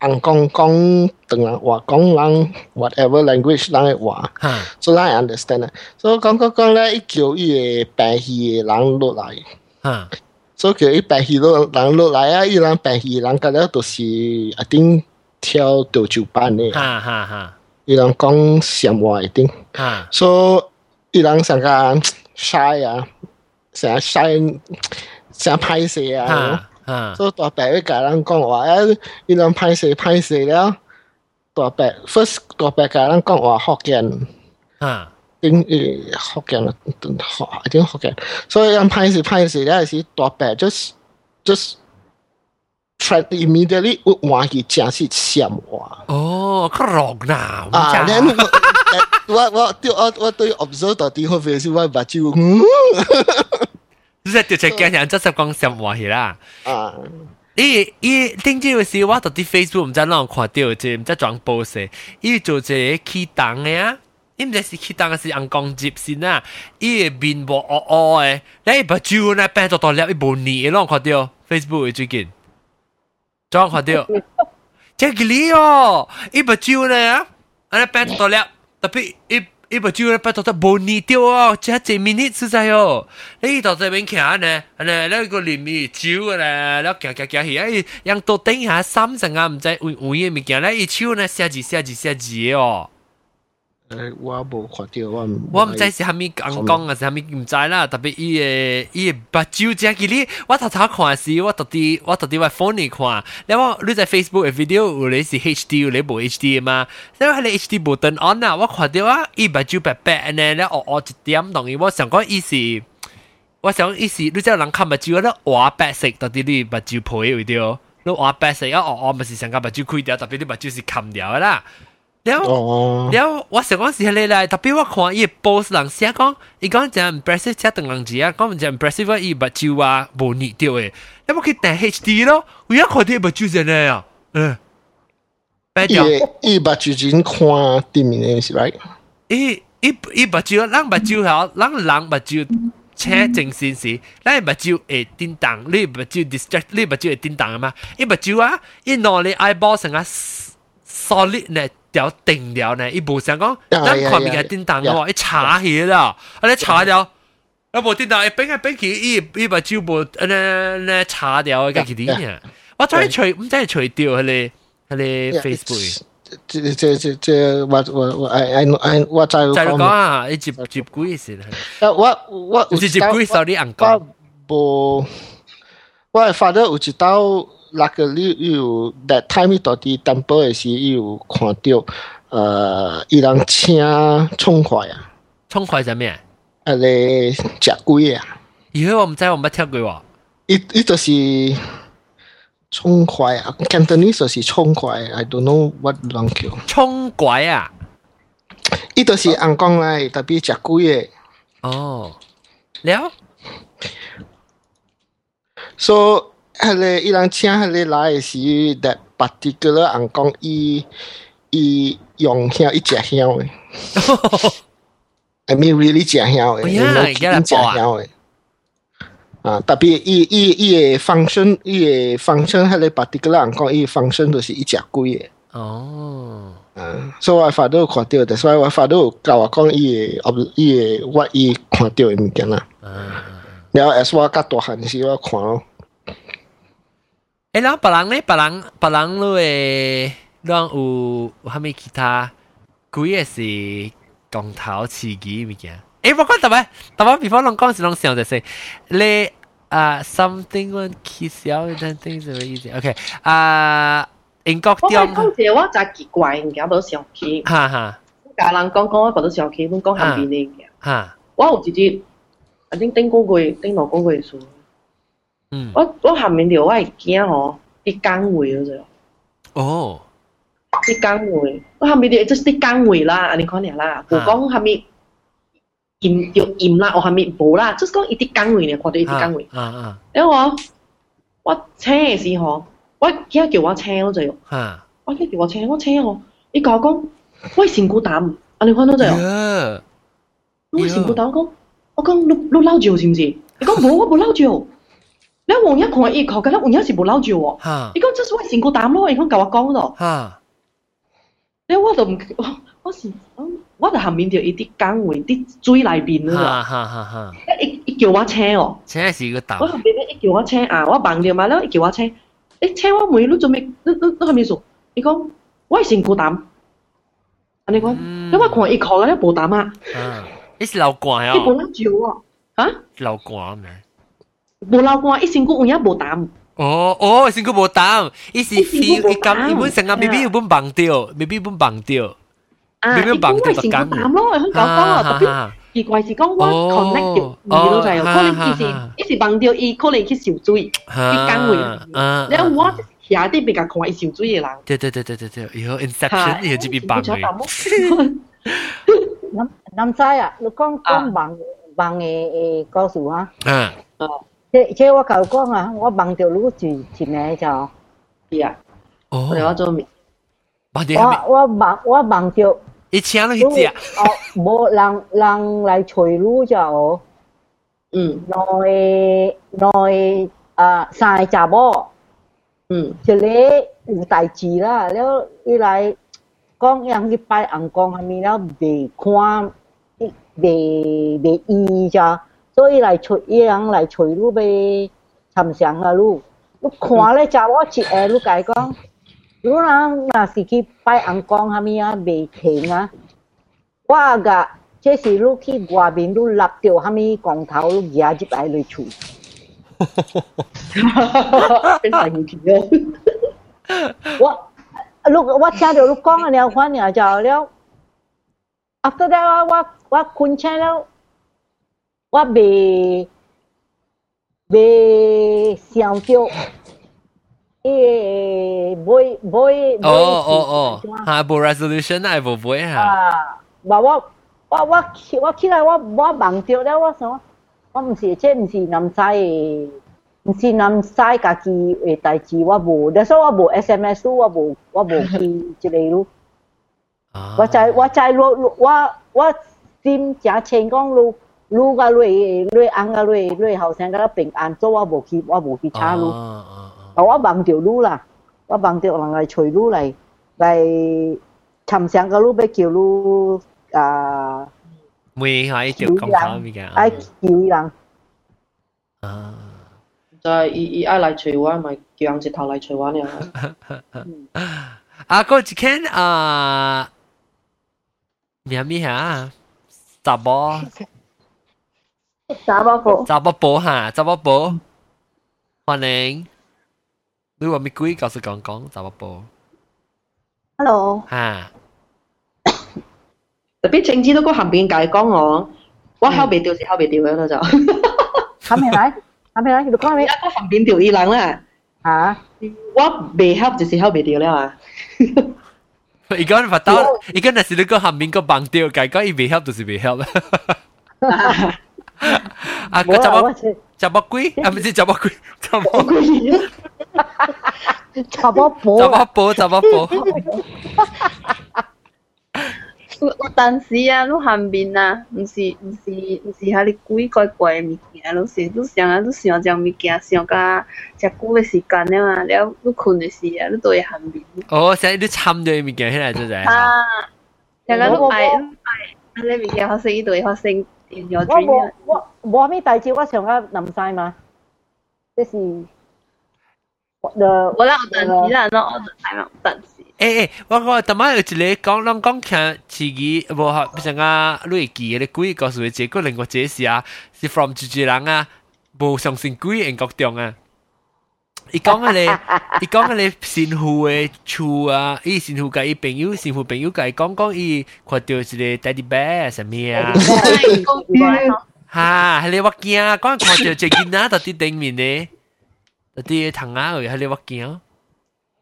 人講講等人話講人 whatever language 人嘅話，所以人 understand 啊。所以講講講咧，一叫伊個扮戲嘅人落來，所以叫伊白戲落人落來啊！伊人白戲人個咧都是一定跳潮州班嘅，哈哈哈！伊人講上話一定，所以伊人成個 shy 啊，成日 shy，成日歹勢啊。所以大白會甲人講話，誒，伊人歹勢歹勢了。大白 first 大白甲人講話福建，啊，應誒福建啦，學一定福建。所以人歹勢歹勢了，是大白 just just trend immediately 換去正是閃話。哦，佢落嗱，啊，你我 [laughs] 我對我我對 observe 到啲好 face 我把就 [laughs] 嗯，即系条只镜人真系讲闪话去啦。啊。伊伊顶朝嘅时，我到啲 Facebook 唔知啷看到，即唔知装 post，伊做一个起档嘅啊。伊毋知是起档嘅是红光接先啊，伊嘅面无乌乌嘅，你把酒呢变到到了一部年，啷看到 Facebook 最近，装看到，即系你哦，伊把酒呢啊，安尼变到了，特别伊。 伊未就咧，八到着无二掉哦，食一嘴面，迄个在哦，你到这边徛咧，安尼，咧个里面，酒 𠮶 咧，咧，行行行，迄个，让肚顶下，三十啊毋知，有有诶物件咧，伊树咧，写住写住写住诶哦。诶，我无看到，我我唔知是虾米讲讲啊，是虾米唔知啦。特别伊诶伊诶目睭只记哩，我头头看时，我特啲我特啲话 phone 嚟看，然后你在 Facebook 嘅 video 有你是 HD 有你无 HD 嘛？然后你 HD 无灯 on 啊，我看到啊，伊目睭白白呢，然后我一点同伊，我想讲伊是，我想伊是，你只人看目睭咧画白色，特啲你目睭配为掉，你画白色啊，我我咪是想讲目睭开掉，特别你目睭是冚掉啦。 了了，我想讲是迄个啦，特别我看伊 boss 人写讲，伊讲真 impressive 车等人字啊，讲真 impressive 伊目睭啊无逆掉诶，要不去等 HD 咯，我要看啲目睭真诶啊，嗯，白掉，伊目睭真看对面诶是白，伊伊伊目睭，咱目睭好，咱人目睭。车正先是，咱目睭会叮当，你目睭 distract，你目睭会叮当啊嘛，伊目睭啊，伊攞你 eyeball 成啊。solid 呢。掉定了呢，伊无想讲，咱看物件叮当喎，伊查起啦，啊你查掉，啊无叮当，伊变下变去，伊伊把酒无，啊呢呢查掉，个几点呀？我再除，唔再除掉佢哋，佢哋 Facebook。这这这这，我我我哎哎哎，我再再讲啊，你接接几先？啊，我我有接接几手啲人讲，无，我发到有一道。 那个你你有在泰米到底担保的时候，有看到呃，伊人请冲快啊？冲快什么？啊，咧食鬼啊！以为我们在我们跳鬼哇！伊伊就是冲快啊，Cantonese 就是冲快，I don't know what language。冲快啊！伊就是按讲来特别食鬼的哦，了。So 迄个伊人请迄个来是 that particular 人讲伊伊用香伊食香诶。I mean really 食香诶，伊食香诶。啊，特别伊伊伊诶 function 伊诶 function 迄个 particular 人讲伊 function 都是伊食贵诶。哦。嗯，所以我发到看到，所以我發到教我讲伊誒，伊诶，我伊看到诶物件啦。然后 as 我较大汉时我看咯。诶，然后别人咧，别人别人都会，让有有虾米其他，几个是公头刺激物件。诶，不过特别特别，before 拢讲是拢想就系你啊，something one kiss 了，then things 什么意思？OK 啊，英国中。我讲者我真奇怪，唔惊到上去。哈哈。家人讲讲我觉得上去，阮讲下边呢嘅。哈。我有直接，啊，顶顶个月，顶两个月数。 嗯，我我下面聊我会惊哦，一岗位了就。哦，一岗位，我下面聊即是一岗位啦，你看下啦，我讲下面阴就啦，我下面无啦，即是讲一啲岗位呢，看到一啲岗位。啊啊！因我我请的时候，我惊叫我请我就。哈，我惊叫我请，我请哦，你讲讲，我辛苦打，啊你看到就。我辛孤打，我讲我讲你你老酒是不是？你讲无，我不老酒。你王一看伊靠，咁咧王一是冇撈住喎。伊講這是我成個膽咯，伊講甲我講咯。你我就唔，[laughs] 我是我就下面就一啲崗位啲水內邊啦。哈哈哈！一一叫我請哦。請是個膽。我下邊咧一叫我請啊，我忘掉嘛，咧一叫我請，一請我妹，你做咩？你你你係咪數？伊講我係成個膽。你講，你我看伊靠咧冇膽啊。啊，你是流汗啊？你冇撈住喎。啊？流汗咩？无流汗，一身骨有影无胆。哦哦，身骨无胆，伊是 feel 伊感伊本成啊，maybe 有本忘掉，maybe 本忘掉，maybe 忘掉就感。胆咯，香港讲啊，特别奇怪是讲我 connect 掉伊咯就系，可能伊是伊是忘掉伊，可能去受罪，去岗位。然后我 徛啲比较看伊游水嘅人。对对对对对对，以后 Inception 以后就变棒嘅。南南西啊，你讲讲棒棒嘅诶故事啊？啊。 即即我舅讲啊，我梦到女就住咩就，是啊，我哋话做咩？我我梦我梦到，一千都一只，哦，冇人 [laughs] 人来娶只哦，嗯，内内啊三个查某，嗯，就咧有志事啦，了伊来讲样去拜红公，下面了未看，未未医只。所以来找一人来找路呗，参详个路。你看咧，查我一下，你家讲，如果人若是去拜红光，啥米啊，未停啊，我个这是你去外面，你立掉啥米光头，[laughs] 你举一摆来取。哈哈哈！哈哈！我，我听着你讲个了，反正了。After that，我我我了。我袂袂想着。诶，买买买哦哦哦，哈，无 resolution 那无买哈。啊，我我我我起我起来我我忘掉了，我想我唔是，这唔是南西诶，唔是南西家己诶代志，我无，但是我无 SMS 我无我无去之类咯。我在我在落我我心正清讲咯，路个路路安个路路后生个平安，做我无去我无去岔路。我忘掉路啦，我忘掉人嚟随路嚟嚟寻上个路要叫路啊。每下一叫咁跑咪㗎。爱叫人。啊。就系伊伊爱来找我，咪叫人一头来找我了。啊，嗰一间啊，咩咩吓？杂波， 杂波波，杂波波吓，杂波波，欢迎。你话咩鬼？告诉讲讲杂波波。 Hello。吓。特别政治都个后边解讲我，我后边掉是后边掉嘅咯就。后面嚟。系咪啊？你讲咩？一个旁边条伊人啦。吓！我未help 就是 help 未掉了啊。伊讲发到，伊讲若是你个后面个帮掉，计讲伊未 help 就是未 help。 啊，个杂波杂波龟，啊唔是杂波龟，杂波龟。杂波波。杂波波，杂波波。有当时啊，你后面啊，毋是毋是毋是遐哩鬼怪怪嘅物件，都是你想啊，你想将物件想甲遮久嘅时间了嘛，了你困嘅时啊，你都会后面。哦，所以你参咗物件起来就系。啊，大家都爱爱，啊你物件发生，伊都会发生 in your dream。我我我咩大招，我上个临晒嘛，即是我我啦，有当时啦，我我系嘛，当时。诶诶，我我头晚有一个讲，啷讲听自己无学，变成啊，你会记嘅鬼告诉你，结果另外这是啊，是 from 住住人啊，无相信鬼英国中啊。 伊讲嘅咧，伊讲嘅咧，神父嘅厝啊，伊神父甲伊朋友，神父朋友甲伊讲讲，伊看到一个 teddy bear 什么啊？哈，系你我惊，讲看到一个囡仔到底顶面咧，到底糖啊，系你我惊。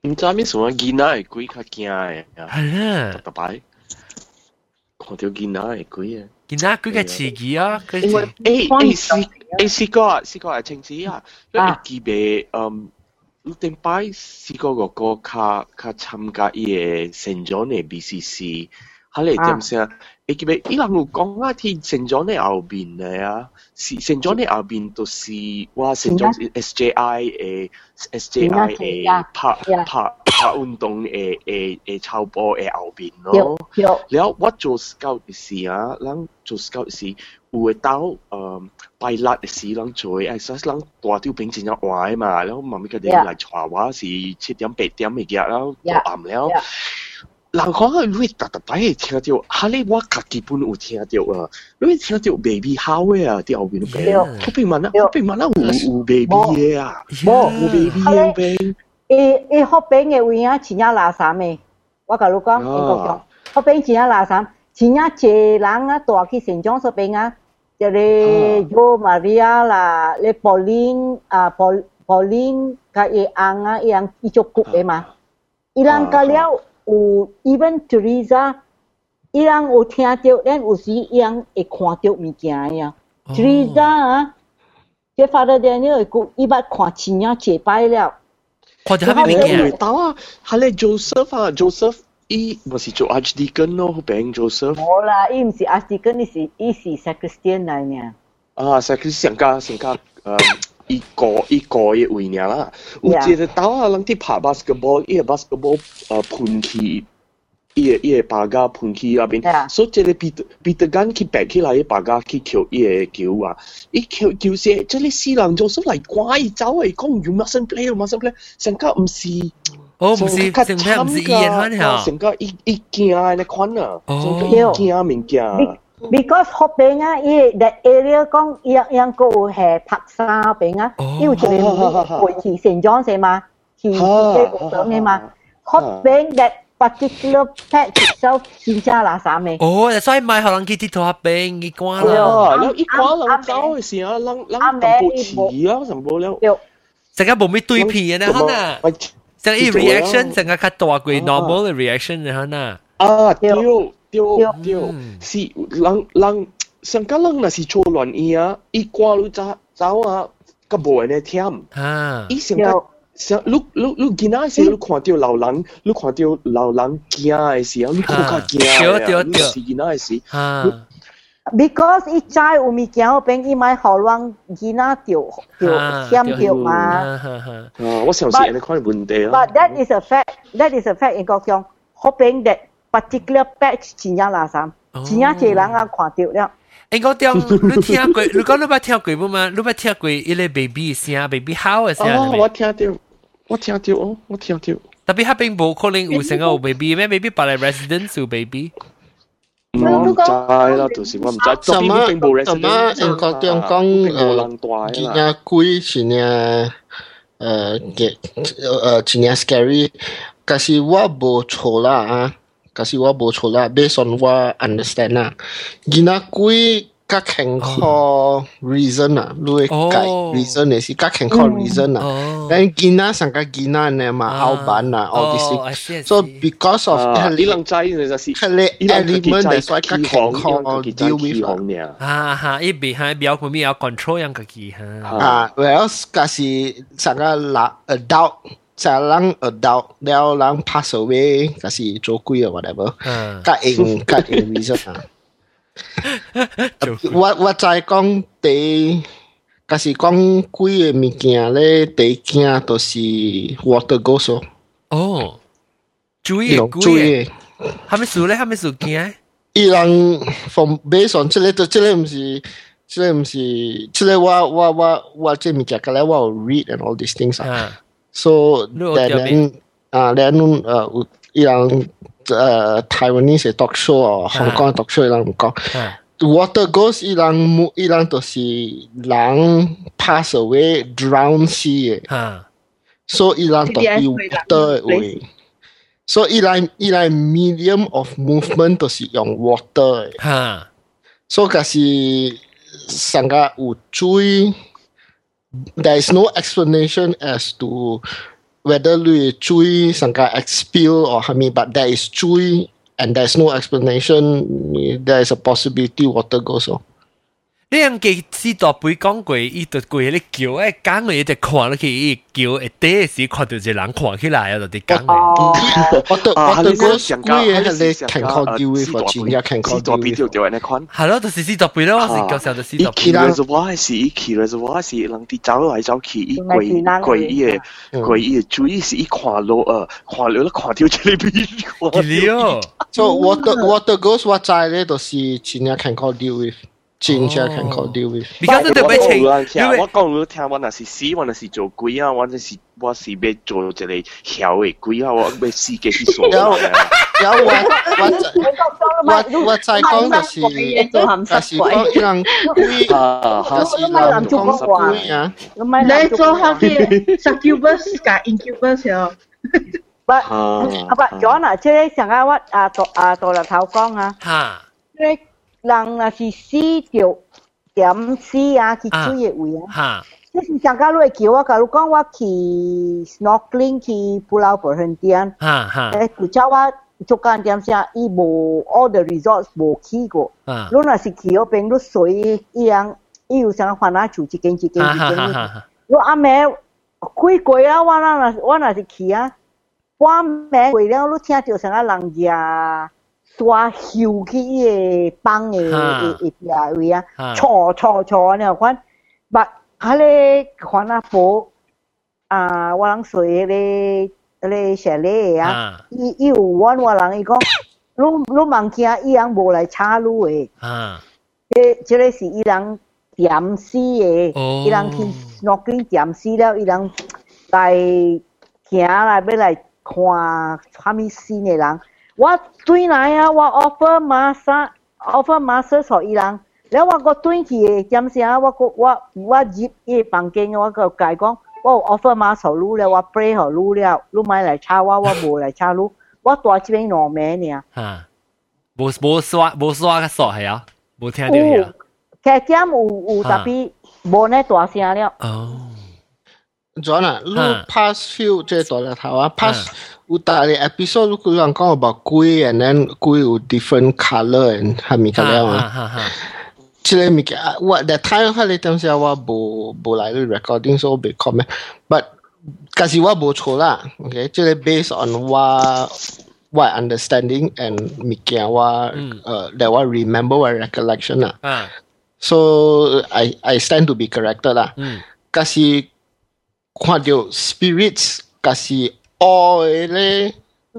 唔知咩什么囡仔系鬼较惊嘅，系啦，特别看到囡仔系鬼啊！囡仔鬼嘅刺激啊！因为诶诶试诶试过啊，试过系情子啊，因为记别嗯， 你顶摆试过个个较较参加伊嘅成长嘅 BCC，喺嚟点先 啊？诶记别伊人有讲啊，ที่成长嘅后边咧啊，是成长嘅后边就是话成长 SJI 诶 SJI 诶拍拍拍运动诶诶诶操波诶后边咯。然后我做 scout 嘅时啊，咱做 scout 时有会到诶拜六嘅时，咱做诶，所以咱大条兵真系坏嘛，然后慢慢佢哋嚟传话是七点八点嘅日，然后到暗了。 人讲个你特特白听着，哈哩我家基本有听着啊，你听着 baby hour 啊，调边边，特别慢啊，特别慢啦，有有 baby 的啊，无有 baby 的边，伊伊好边个位啊，真正垃圾咩？我甲你讲，好边真正垃圾，真正济人啊，大去新疆说边啊，一个叫玛利亚啦，咧柏林啊，柏柏林甲伊翁啊，伊翁伊就古的嘛，伊人甲了。啊有 even Teresa，伊人有听到，咱有时伊人会看到物件呀。Teresa 啊，这 Father Daniel 会讲，伊捌看亲眼结拜了。看到咩物件？到啊，系咧 Joseph 啊，Joseph。伊唔是做 Archdeacon 咯，好病 Joseph。冇啦，伊唔是 Archdeacon，伊是伊是 Sacristan 嚟呢。啊，Sacristan 加成加诶。 一个一个嘅位尔啦，有一个岛啊，人哋拍 basketball，伊个 basketball 诶喷气，伊个伊个把架喷气那边，所以即个彼得彼得间去白起来，伊把架去球伊个球啊，伊球球射，即个四人做出嚟怪走嚟讲要 mustn't play，要 mustn't play，成家唔是。哦，唔是，成家唔是伊个款吓，成家伊伊惊嘅款啊，成家伊惊物件。 because 学边啊，伊 that area 讲yang yang 个系拍沙边啊，因为佢哋[laughs] 会去成长先嘛，去去个上面嘛，学边 that particular patch itself 先加拿啥咩？哦，所以买可能佢啲图学边佢关啦，有一关人走嘅时候，人人淡薄迟啊，什么了？成日冇咩对片嘅可能，成日 reaction 成日较大过 normal 嘅 reaction 嘅可能。啊，对。 对对，是人人上家人若是错乱伊啊，伊挂路走走啊，个无人听啊，伊上家上你你你今仔时你看到老人，你看到老人惊的时候，你更加惊啊，你是今仔时啊。Because 伊知有物件好变，伊买好乱囡仔掉掉险掉嘛。啊，我相信你看问题啊。But that is a fact. That is a fact. 应该讲，好变 that particular batch 真正垃圾，真正济人啊看到了。应该点？你听过？你讲你捌听过冇嘛？你捌听过一个 baby 声，baby 喊嘅声？哦，我听到，我听到哦，我听到。特别迄边无可能有成个有 baby 咩？baby 摆嚟 residence 有 baby。我唔知啦，就是我唔知。什么什么？英国点讲？诶，几年贵？几年？诶嘅诶几年 scary？但是我无错啦啊！ kasi wa bo chola based on wa understand na gina kui ka can call reason na lui kai reason is ka can call reason na then gina sang ka gina na ma ao ban na all this thing so because of that lang chai is a si element that's why ka can call deal with ha ha it behind biao ko mi control yang ka ki ha ah whereas kasi sang ka adult 再让 adult，bell pass away, 那是做鬼啊！whatever，cut in，cut in reason 啊我我在講 me kiang 件咧 tei 都是注意，佢未熟咧，佢未熟嘅。一兩 from base on，即係都即係唔係，即係唔係，即係我我我我做物件，可能我 read and all these things 啊 So then, ada ah then, nun yang uh, Taiwanese eh, talk show or Hong Kong talk show yang kau water goes ilang mu ilang to si lang pass away drown si eh. So ilang to si water away. So ilang ilang medium of movement to si yang water eh. So kasi sangka ucui. there is no explanation as to whether Lui Chui Sangka expelled or Hami, but there is Chui and there's no explanation. There is a possibility water goes off. 两隻四朵背讲过，伊朵过咧叫诶，讲过伊就看了去，叫哎，第一时看到就冷看了来，有得讲。哦，[laughs] 我我对我想讲，我咧是想讲，四朵贝要讲，四朵贝丢丢咧款。哈喽，就是四朵贝咯，我是讲上就是四朵贝。伊其是？其他是啥？是人哋找来找去，伊鬼鬼伊个鬼伊个注意是伊垮落，哎，垮落了垮掉就嚟变，就嚟哦。所以，我我对我想讲，我咧就是尽量 can deal with。真正can call deal with。而家都特别情，我讲你听，我若是死，我若是做鬼啊，我就是我是要做一个晓嘅鬼啊，我要死嘅去做。有有我我我我再讲就是，就是讲让鬼啊，就是让讲鬼啊。你做下啲 succubus 加 incubus 哦。不，啊不，John 啊，即系上个我啊杜啊杜立头讲啊。吓。 人若是死着点死啊，去水嘅位啊，这是上家你會叫我甲你讲，我去 snorkeling 去 Pulau Perhentian，哈哈，誒，佢叫我做干点啥，伊无 all the resorts 无去过，啊，你若是去嗰邊，你水伊樣，伊有啥番仔樹一间一间一間，你阿妹開過啊，我那我那是去啊，我妹過了，你聽到啥人家。刷秀起伊个帮个一一位啊，错错错啊！你看，把阿嘞黄阿婆啊，我人水迄个迄个小丽啊，伊伊有问我人伊讲，你你忘记，伊人无来插路诶。啊，诶，即个是伊人点死诶，伊人去诺根点死了，伊人来行来要来看啥米新诶人。我转来啊，我 offer 马三 offer 马四坐伊人，了我个转去诶，点时啊，我个我我入伊房间，我个解讲，我 offer 马坐路了，我 play 好路了，路买来吵我，我无来吵路，我住即边罗马尔。啊，无无刷无刷个锁系啊，无听到呀。开点有有特别无那大声了。哦，转啊，路 pass 就即个大头啊，pass。有大嘅 episode 你佢讲讲 about 龟，and then 龟有 different color and 系咪咁样啊？即系物件，我 that time 迄个当时我无无来你 recording，所以未 comment。But 其实我冇错啦，OK，即系 based on 我我 understanding and 物件我诶，that 我 remember 我 recollection 啦。So I I stand to be corrected 啦。其实看到 spirits 假是 愛咧，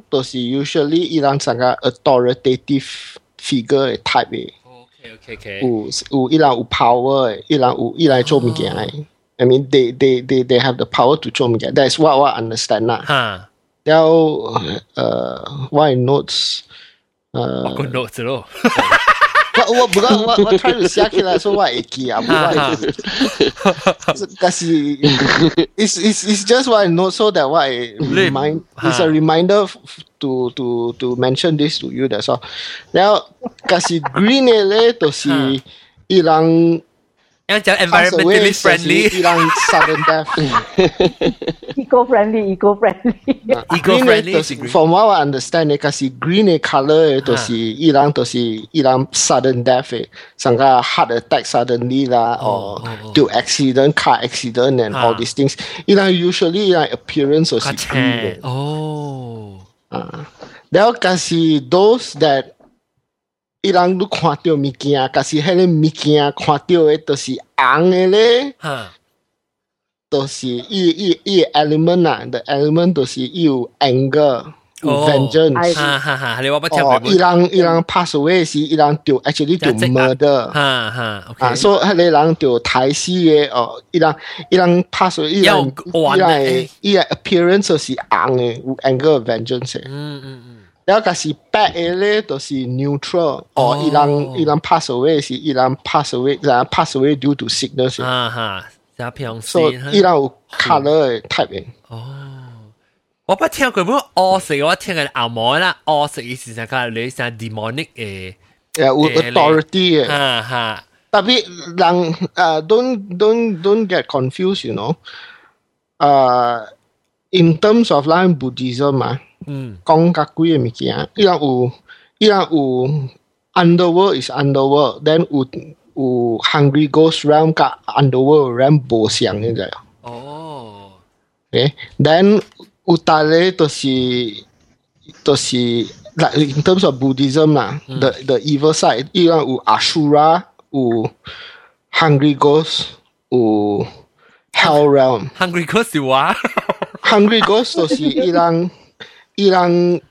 都是 usually 伊人成個 authoritative figure 嘅 type 嘅。OK OK OK。有有伊人有 power 嘅，伊人有伊人做物件嘅。I mean they they they they have the power to 做物件。That's what what understand 啦。哈。然後誒，我 notes 誒。我個 notes 咯。我我不过我我 try to 写起来，所以我会记啊，唔系。但是，it's it's it's just what I know, so that what I remind it's a reminder to to to mention this to you. That's all. 然后，但是 green 嘅咧，就是伊人。 要讲 environmentally friendly，伊人 sudden death。 eco friendly, eco friendly. eco friendly. [laughs] From what I understand 咧，就是 green 嘅 color 咧，就是伊人就是伊人 sudden death 嘅，上个 heart attack suddenly 啦，or 就 accident car accident and all these things。伊人 usually 伊人 appearance 就是 green 嘅。哦。啊，然后就是 those that 伊人都看到物件，但是迄个物件看到嘅都是紅嘅咧。都是伊伊伊 element 啊，the element 都是有 anger，有 vengeance。哈哈哈，你話不聽哦，伊人伊人 pass away 時，伊人就 actually 就 murder。哈哈，OK。啊，所以迄個人就睇死嘅哦，伊人伊人 pass away，伊人伊人伊個 appearance 就是紅嘅，有 anger vengeance。嗯嗯嗯。然後假是 bad 嘅咧，都是 neutral。哦，伊人伊人 pass away 是，伊人 pass away，然後 pass away due to sickness。哈哈。加平時，所以伊人有 colour 嘅 type 嘅。哦，我不聽過，不過惡食我聽嘅阿毛啦，惡食意思就係你成 demonic 嘅，誒有 authority 嘅，哈哈。特別人誒，don't don't don't get confused，you know，誒，in terms of like Buddhism 啊，嗯，讲甲几个物件，伊人有伊人有 underworld is underworld，then 有。有 Hungry Ghost Realm 甲 Underworld Realm 无相嘅啫。哦。诶，then 有大咧都是都是 like in terms of Buddhism 啦，the the evil side，伊个有 Ashura，有 Hungry Ghost，有 Hell Realm。 Hungry Ghost 有啊？Hungry Ghost 就是伊人 [laughs] 伊人。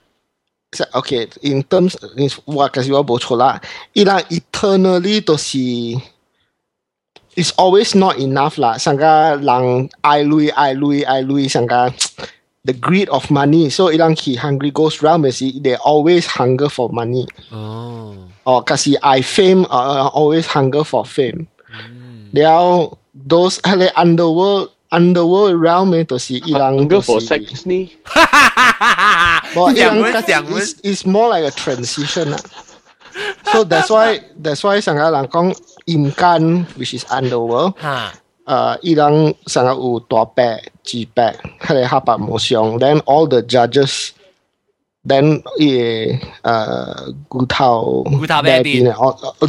OK, in terms 我其实我冇错啦，伊人 eternally 都是 it's always not enough 啦，上个人爱累爱累爱累，上个 [tsk] the greed of money，所以伊人去 hungry ghost realm 嘅时，they always hunger for money。哦，哦，可是 I fame 啊、uh, always hunger for fame。然后 those 系你 underworld underworld realm 嘅，就是伊人 hunger for sex 呢？Well, it's, [laughs] it's more like a transition. So that's why that's why 上个人讲阴间 which is underworld， 呃，伊人成日有大白、紫白，迄个黑白无相，then all the judges。then yeah, uh, Gutao, Gutao Bedin.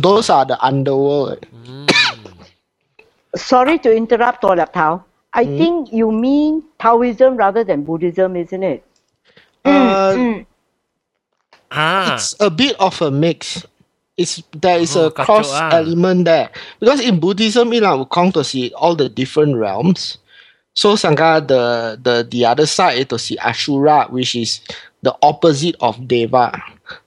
Those are the underworld. Mm. [coughs] Sorry to interrupt, Tolak Tao. I mm. think you mean Taoism rather than Buddhism, isn't it? Uh, mm. Ah. It's a bit of a mix. It's there is oh, a cross ah. element there because in Buddhism, you know, we to see all the different realms. So sangka the the the other side to see Ashura, which is the opposite of Deva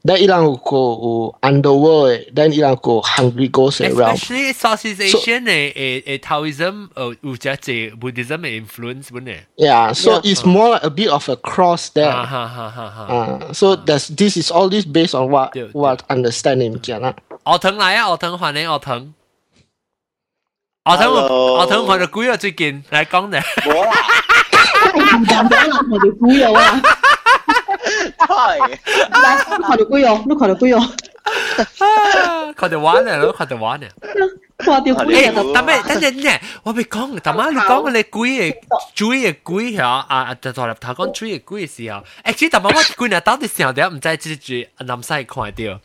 Then ilang ko underworld, then ilang ko hungry ghost realm. Especially Southeast Asian so, eh, eh, Taoism or uh, Buddhism influence, wouldn't Yeah, so yeah. it's more like a bit of a cross there. Uh, ha, ha, ha, ha. Uh, so that's this is all this based on what 对 what understanding 讲啦。敖腾来啊，敖腾欢迎敖腾。敖腾，敖腾看到鬼啊，最近来讲嘅。冇啦，唔敢讲啦，我哋鬼啊。 係，看到鬼哦，你看到鬼哦。看到玩啊，看到玩啊。看到鬼啊！但係等陣咧，我咪講，但係你講你鬼嘅追嘅鬼嚇啊！就在入頭講追嘅鬼嘅時候，actually 但係我鬼啊到底時候點唔知接住南西看到。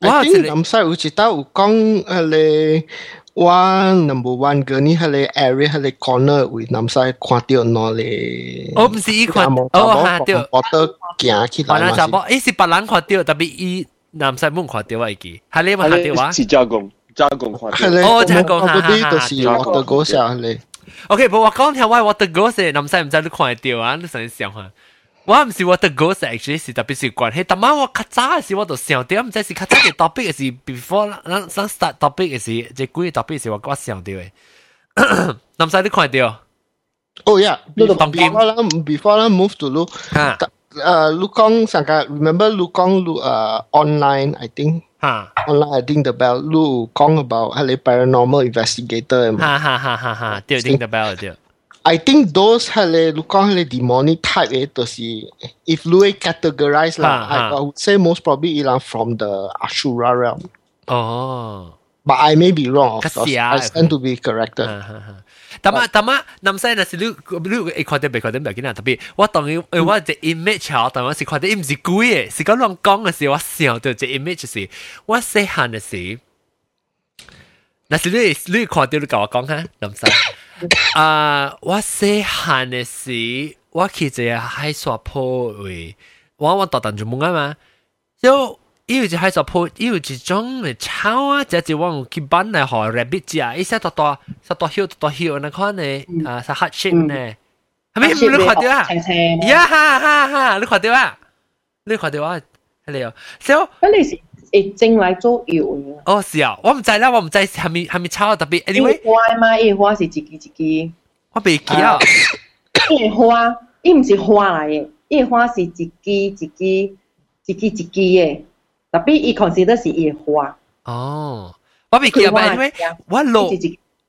我南西有一道有講誒你。我 number one 个你喺你 area 喺你 corner 会南西看到喏咧。我唔是伊看，哦看到。我都行起来嘛。查某，伊是别人看到，特别伊南西冇看到我记，系你冇看到啊？是加工，加工看到。哦，加工，哈哈哈。都是我的嗰时候咧。OK，不过我讲条话，我的嗰时南西唔知你看到啊？你想想下。 我唔是我的 ghost actually 是特别是关系，但系我较早嘅时我就想到，唔知是较早嘅 topic 嘅是 before 咱咱 start topic 嘅是，即几个 topic 是我我想到嘅。南西你看到？Oh [coughs] yeah, before 啦，before 啦，move to 路。啊，诶，路讲上个 remember 路讲路诶 online I think。哈，online I think the bell 路讲 about 系你 paranormal investigator 哈哈哈哈哈，对，think the bell 对。 I think those 系你，如果系你 demonic type 嘅，就是 if 你 categorize 啦，I would say most probably 伊朗 from the Ashura realm。哦。But I may be wrong. Of course. I stand to be corrected. 但系但系，南西那是你你你看到未看到唔系几难特别。我当然诶，我只 image 啊，当我是看到，唔是鬼嘅，是讲乱讲嘅时，我想到只 image 是，我细汉嘅时，那是你你看到你跟我讲下，南西。 啊！我细汉嘅时，我去一个海沙坡位，我我特登做梦啊嘛。就伊有一海沙坡，伊有一种嘅草啊，即系我去班嚟学 rabbit 食，伊些多多，些多晓多晓那款嘅啊，是 heart shape 呢。系咪你看到啊？呀哈哈哈！你看到啊？你看到啊？系你啊？所以你是。 會整來做油嘅。哦，是啊，我唔知啦，我唔知係咪係咪炒特別。anyway，花嘛，伊花是一支一支。我未記啊。伊花，伊唔是花嚟嘅，伊花是一支一支一支一支嘅，特别伊 consider 是伊花。哦，我未记啊，anyway，我落。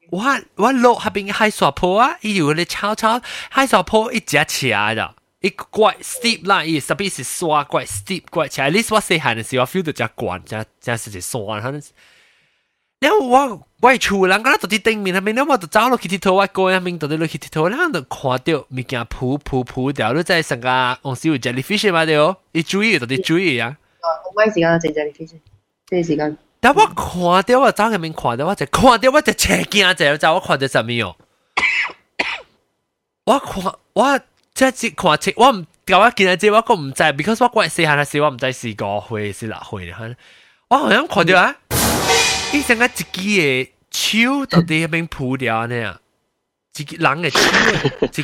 我我落下邊海沙坡啊，伊有咧炒炒海沙坡一隻起來的。一怪 steep 啦，伊特别是刷怪 steep 怪起来。at least 我细汉嘅时候 feel 到只惯，只只是只刷，可能。然后我我系厝人，嗰度啲顶面，系咪？然后我就走落去佚佗，我个人面到啲落去佚佗，然后就看到物件噗噗噗掉，你在成个红烧 jellyfish 嘛对哦，你注意到啲注意啊。我买时间整 jellyfish，这时间。但我看到我走入面看到，我就看到我就车惊就就我看到什么哦。我看我。 即系看清，我唔搞我见到这我个唔知，because 我嗰日细汉嘅时我唔知是五岁是六岁咧，我好像看到啊，伊成个一支嘅手到底喺边铺掉呢？一支人嘅手，一支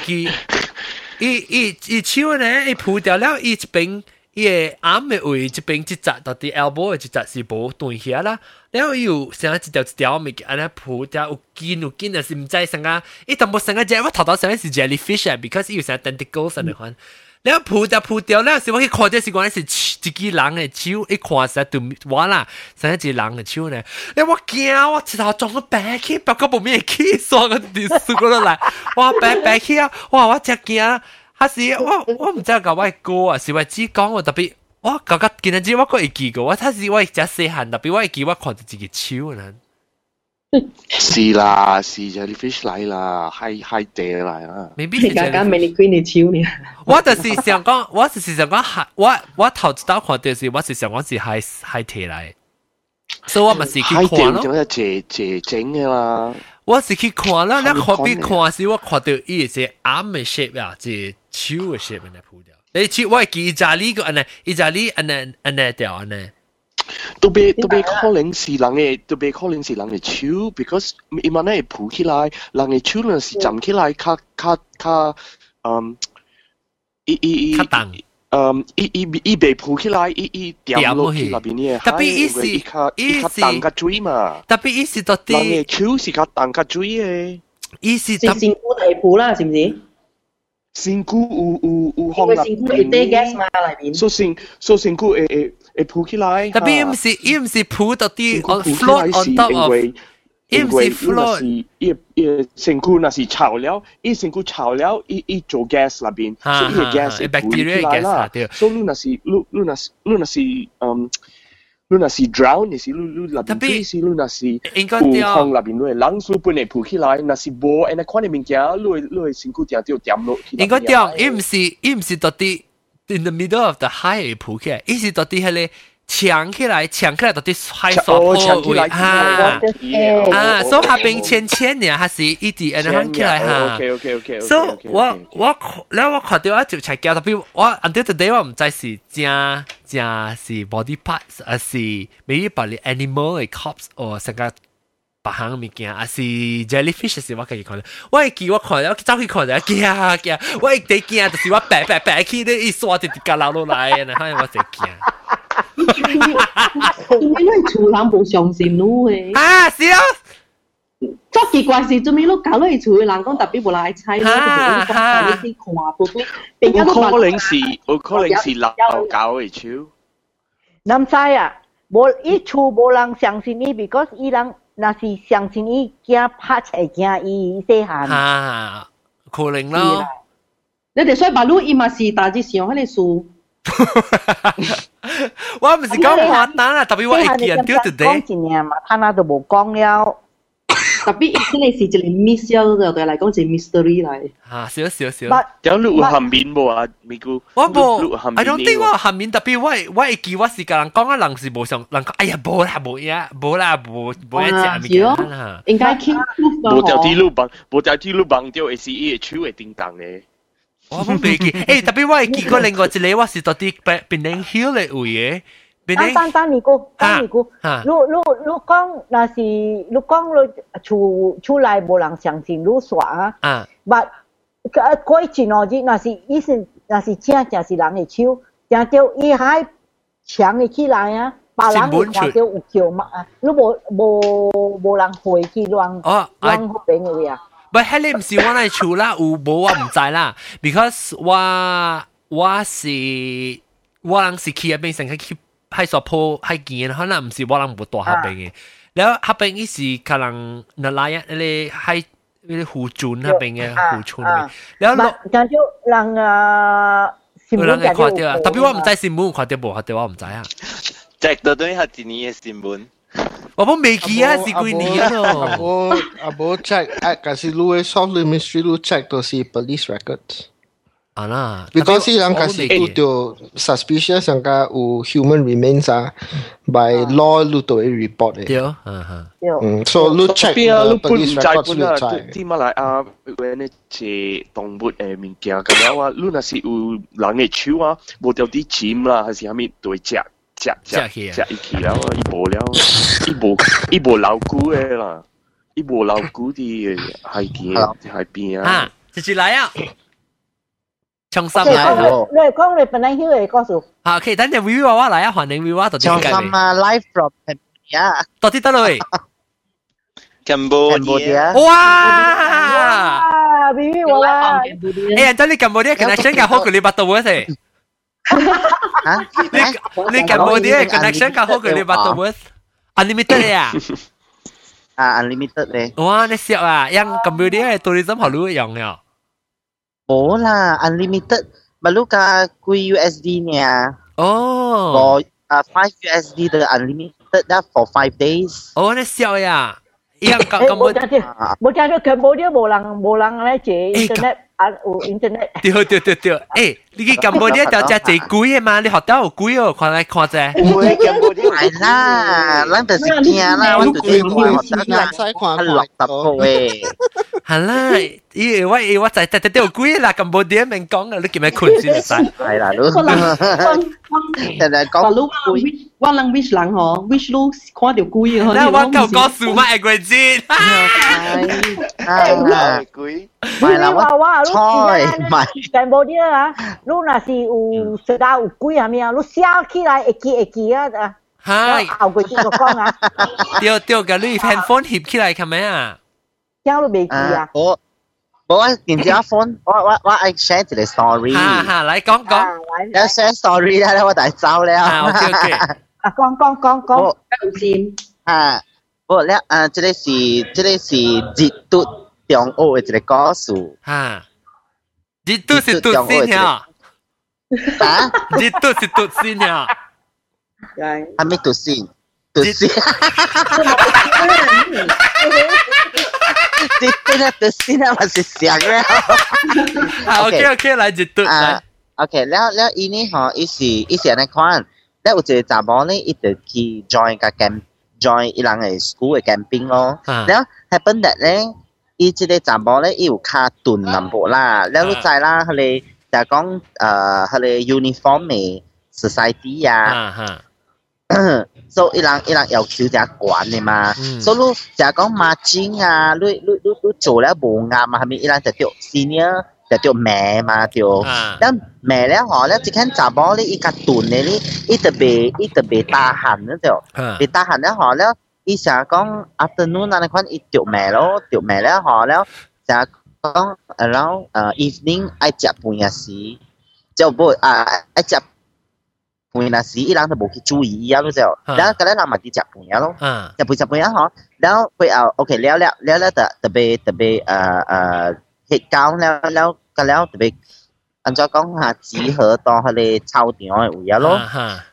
伊伊伊手呢，伊铺掉了，伊一边 伊个暗的位即边即只到底 elbow 只是无断起啦，然后又像一条一条物件安尼铺，只有筋有筋的是毋知生啊，伊淡薄生个只，我头头想的是 jellyfish 啊，because 伊有啥 tentacles 啊，你看，然后铺只铺掉啦，是我去看只是讲是一只人的手，一看是都完啦，生一只人的手呢，然后我惊我一头撞个白去，不过不免气爽个，你输过来，哇白白去啊，哇我真惊。还是我我唔知讲我哥啊，是我只讲我特别。我觉得见到只我个会记个，我睇是我只细汉，特别我会记我看到自己手呢。 是啦，是 jellyfish 嚟啦，系系地嚟啦。未必是家家 mannequin 嘅超呢？我就是想讲，我就是想讲系我我头一道看到是，我是想讲是系系地嚟，所以我咪是去看咯。系地斜斜整嘅啦。我是去看啦，你看边看时我看到伊只眼嘅 shape 啊，只 手嘅 shape 嚟铺掉。你似我记意大利个安尼，意大利安尼安尼掉安尼。都被都被可能是人嘅，都被可能是人嘅手，because 伊万咧抱起来，人嘅手呢是站起来，较较较，嗯，伊伊伊，较重，嗯，伊伊伊被抱起来，伊伊掉落去那边嘅，特别伊是伊是重较水嘛，特别伊是到底，人嘅手是较重较水嘅，伊是是身躯大抱啦，是唔是？ Cinco o u u Hong Lap. Cinco e te gas ma lai bin. So sing so cinco e e e pu ki lai. Tapi im si im si pu to ti float on top of. Im si float. E e cinco na si chao liao, e cinco chao liao e e jo gas la bin. So à, e à, gas à, e, e bacteria gas la. So lu na si lu lu na lu na si um lu nasi drown nasi lu lu la tapi si lu nasi engkau tiang là la bin lu lang su pun pu khi lai nasi bo and kwan min kia lu lu sin ku tiang tiu tiam lu engkau tiang im si im si toti in the middle of the high pu kia i si toti là 抢起来，抢起来到底海所破位哈啊！所以下边千千年还是一直安尼喊起来哈。所以我我了我看到我就才叫特别我 until today 我唔知是真真是 body parts 还是 maybe 把你 animal 嘅 corpse or 成個白行物件，還是 jellyfish 是我可以看到。我記我看到，我走去看到，驚驚，我一直驚就是我白白白去，你一刷就掉落落來，然後我就驚。因為你厝人無相信你诶。啊，是啊。作奇怪是做咩咯？搞落去厝嘅人講特別無來猜咯，就係講你啲看到啲，有可能是有可能是流搞嘅手。南西啊，無伊厝無人相信你，because 伊人。那是相信伊驚拍出驚伊細漢。啊，可能咯。你哋所以把路伊嘛是大致上迄個數。我唔是讲简单啦，特别我会见到 today。讲一年嘛，他那都冇讲了。特别真系是一个 miss 咗，对对嚟讲系 mystery 嚟。吓，少少少。有录下面无啊？咪估我无，I don't think 我下面特别我我会记我是个人讲啊，人是无上人讲，哎呀无啦无呀无啦无无一只物件啦。应该倾无条啲路bằng，无条啲路bằng 掉 A C E 嘅手会叮当嘅。 我冇未记，诶特别我会记过另外一个，我是到啲 Penang Hill 嘅位嘅。啊，等等你估，等你估，你你你讲那是你讲你厝厝内无人相信你说啊，啊，但过一前哦日那是意思那是真正是人嘅手，正到伊还抢嘅起来啊，别人会看到有叫嘛啊，你无无无人回去乱乱嗰边嘅呀。 but 迄个唔是我嚟厝啦，有無我唔知啦，because 我我是我人是去入邊成日去喺索鋪喺見，可能唔是我人冇帶下邊嘅，然後下邊伊是可能那拉一咧喺咧湖村那邊嘅湖村嗰邊，然後但就人啊，有人嘅看到啊，特別我唔知新聞看到冇，看到我唔知啊，即係到底係啲嘢新聞。Vamos meio que si assim com o abo Abô, [laughs] check. Kasi lu eh, solve the mystery lu check tu si police records. Ana. Because si lang kasi tu tu suspicious yang ka u human remains ah by ah. law lu tu report eh. Yeah. Mm, so lu check the police records lu check. Ti malai ah when it si tongbut eh minkia kaya wa lu nasi u langit chiu ah botel di chim lah hasi hamit tu eh, check. 掉啲尖啦，还是虾米都会食食食食一起了，伊无了，伊无伊无老骨嘅啦，伊无老骨啲海边海边啊。啊，直接来啊！重新嚟喎。你系讲你本来晓嘅歌数。好，OK，等阵 V V 娃娃嚟啊，欢迎 V V 娃到啲重新啊，live from Cambodia。到啲得啦喂。Cambodia。哇！V V 娃娃。哎呀，等你 Cambodia connection 嘅好过你八度嘅 Nick, I'm on the connection ka ho kali Butterworth. Unlimited ya. [laughs] À unlimited đấy. Wow, nó xịn à. Yang Cambodia tourism họ lưu yang nhở. Bố unlimited. Bà lúc cả quy USD nè. Oh. Uh, 5 USD the unlimited that for 5 days. Oh, nó xịn à. Yang Cambodia. À. Bố cha nó Cambodia bố lăng bố lăng đấy chị internet à, ừ, internet. Tiêu tiêu tiêu tiêu. Eh, 你去 Cambodia 就只最贵嘅嘛，你学到有贵哦，看来看啫。唔会 Cambodia 系啦，咱就是惊啦，我就是惊学得啦，系六十个诶。系啦，伊我伊我就特特都有贵啦，Cambodia 明讲啊，你叫咩困先使？系啦，都。但系讲，我我谂 which 人嗬，which 路看到贵啊，那我够讲数码会贵先。啊，贵。系啦，我菜唔系。Cambodia 啊， 你若是有食到有贵系咪啊？你写起来会记会记啊啊！系。后句先个讲啊。掉掉个你 handphone 翕起来系咪啊？听都未记啊。我我电话 phone，我我我爱 share 一个 story。吓吓，嚟讲讲。有 share story 啦，我大走了。啊，OK OK。啊，讲讲讲讲。先。啊，我咧啊，这个是这个是日督中学嘅一个故事。吓。日督是督先呀。啊？ Ha? Jitu si tutsinya. Kan. Kami tutsi. Tutsi. Jitu na tutsi na masih siang lah. ah, okay, okay, 来 Jitu 来。OK，了了，伊呢吼，伊是伊是安尼看，咧有一个查某呢，伊就去 join 个 camp join 伊人诶 school 诶 camping 咯。了，喺本日咧，伊即个查某咧，伊有卡顿淡薄啦，了你知啦，佢哋。 就讲诶佢哋 uniform 嘅 society 啊 so 伊人伊人要求就管嘅嘛 so 你就讲 marching 啊你你你你做了无啱啊系咪伊人就叫 senior 就叫แม่มาเดียวแล้วแม่แล้วหอแล้วจะแค่จับบอลอีกระตุนเนี่ยนี่อีตะเบอีตะเบตาหันนั่นเดียวเบตาหันแล้วหอแล้วอีสาก้อง afternoon นั่นคนอีเดียวแม่แล้วเดียวแม่แล้วหอแล้วจะก้องแล้วเอ่อ evening ไอจับปุญญาสีเจ้าบ่อ่าไอจับปุญญาสีอีหลังจะบอกที่注意อ่ะรู้จักแล้วก็แล้วเราม 讲然后呃 evening 爱食饭也是，就不啊爱食饭那时，一人就无去注意伊啊，就？然后个咧人嘛，伫食饭呀咯，食饭食饭呀，然后会后 OK 聊聊聊聊的特别特别呃呃，去搞聊聊个聊特别，按照讲下集合到迄个操场诶位啊咯，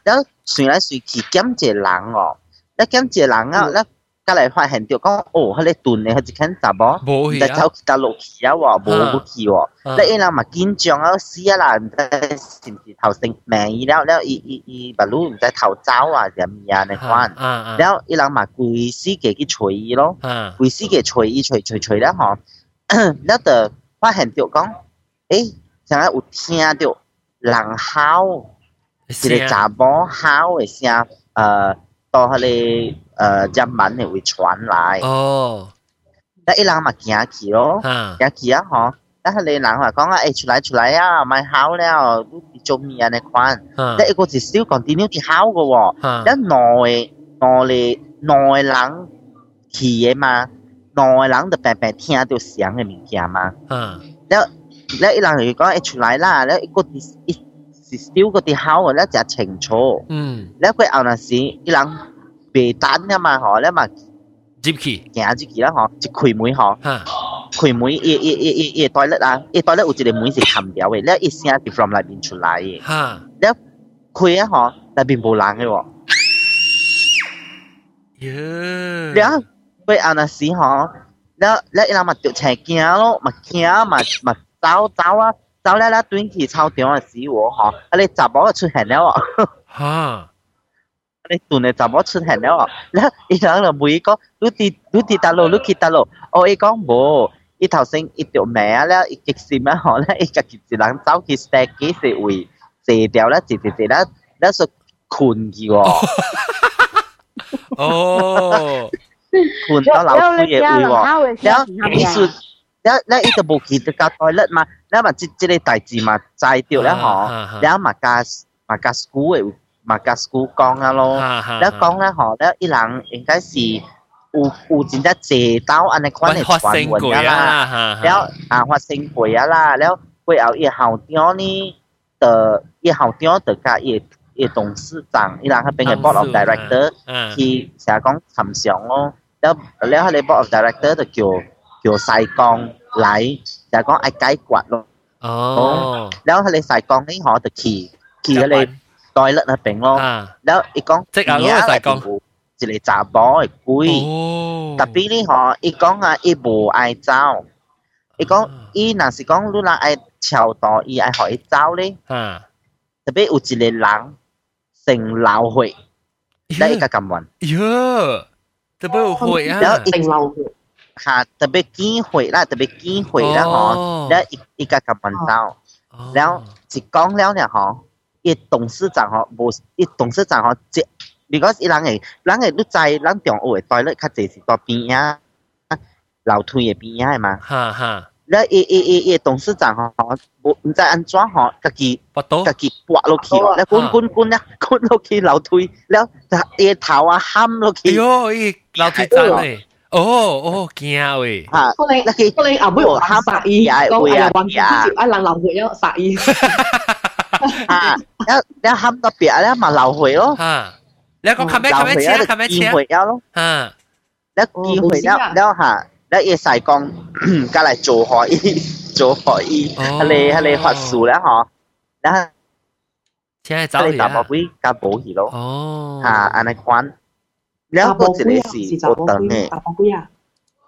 然后随来随去检一个人哦，那检个人啊，那、嗯。家嚟發現到講，哦，佢哋斷嘅佢隻肯查波，但係佢就落去啊喎，冇落去喎。你依家咪緊張啊，死啊啦，唔知是唔是頭先病醫了了，伊伊伊白魯唔知頭走啊，點樣嚟款？然後伊人咪攰死嘅去捶伊咯，攰死嘅捶伊捶捶捶咧嗬，那就發現到講，誒，陣間有聽到人哮，一個查某哮嘅聲，誒，到佢哋。诶日文系会传来。哦。แล้ว一人嘛行去咯，行去啊嗬，แล้ว佢哋人话讲啊，诶出来出来啊，咪吼了，你做咩啊？你款，แล้ว一个是少 continue 去吼嘅喎，แล้ว内内内人去嘅嘛。内人就平平听到声嘅物件嘛。แล้วแล้วอีหลัง佢讲诶出来啦，แล้ว个啲一是少个啲口แล้ว就清楚。แล้ว佢后阵时อีห 未等了嘛吼咧嘛进去？行进去啦吼一开门吼开门一一一一一大粒啊一大粒有一个门是开不了的那一声就从那边出来的。那开啊吼那边无人的哦。嗯然后被按时吼咧，咧那人嘛就惊咯嘛惊嘛嘛走走啊走咧咧转去操场啊死我吼啊那查某出现了哦。[laughs] 哈。你斷你怎麼出現了？然後伊人就每個你滴你滴大路，你去大路，哦，伊講無，伊頭先伊條命啊，了伊極是咩吼？咧伊家己一人走去 stack 幾時位坐掉咧，坐坐坐咧，咧說困去喎。哦，困到老師嘅位喎，然後伊說，然後咧伊就無去到交代咧嘛，咧嘛即即個代志嘛，知掉咧吼，然後嘛加嘛加 school 嘅。马加斯古讲啊咯，咧讲咧吼，咧伊人应该是有有真正借刀安尼关嚟传闻噶啦，然后啊发生鬼啊啦，然后过后一校长呢，的一校长的家也也董事长，伊人迄边嘅部 of director，去成讲参详咯，然后然后你 of director 就叫叫来，成日爱解咯，哦，然后你西江呢吼就去去嗰啲。哋 toilet 那边咯。แล้วอีก讲即系嗰个细钢。 一个查甫嘅鬼，特别你吼，伊讲啊，伊无爱走，伊讲伊若是讲你若爱超度，伊爱互伊走咧，特别有一个人成流血，咧伊个咁运，哟，特别有血啊，成流血。吓，特别见血啦，特别见血啦，嗬，咧伊伊个咁运走，然后一讲了咧，嗬。 伊董事长吼无，伊董事长吼即，如果伊人会，人诶都知，咱中学诶，带了较侪是在边啊，楼梯诶边啊嘛。哈哈。那伊伊伊伊董事长吼，无毋知安怎吼，家己家己拨落去，那滚滚滚啊，滚落去楼梯，了伊头啊喊落去。哎哟，伊楼梯真诶。哦哦，惊喂！啊，过来，过来，阿妹，我喊法，讲哎呀，王姐，啊，人老妹要法医。[laughs] 啊，一一冚到別咧，咪流血咯。嚇！你講冚咩冚咩錢啊？冚咩錢啊？回休咯。嚇！你見回休，你嚇，你嘢細講，隔嚟做可以做可以，你你發數咧嗬，你係。請你走嚟打保杯加保險咯。哦。嚇！安尼關，你一個一個是我等你。打保杯啊！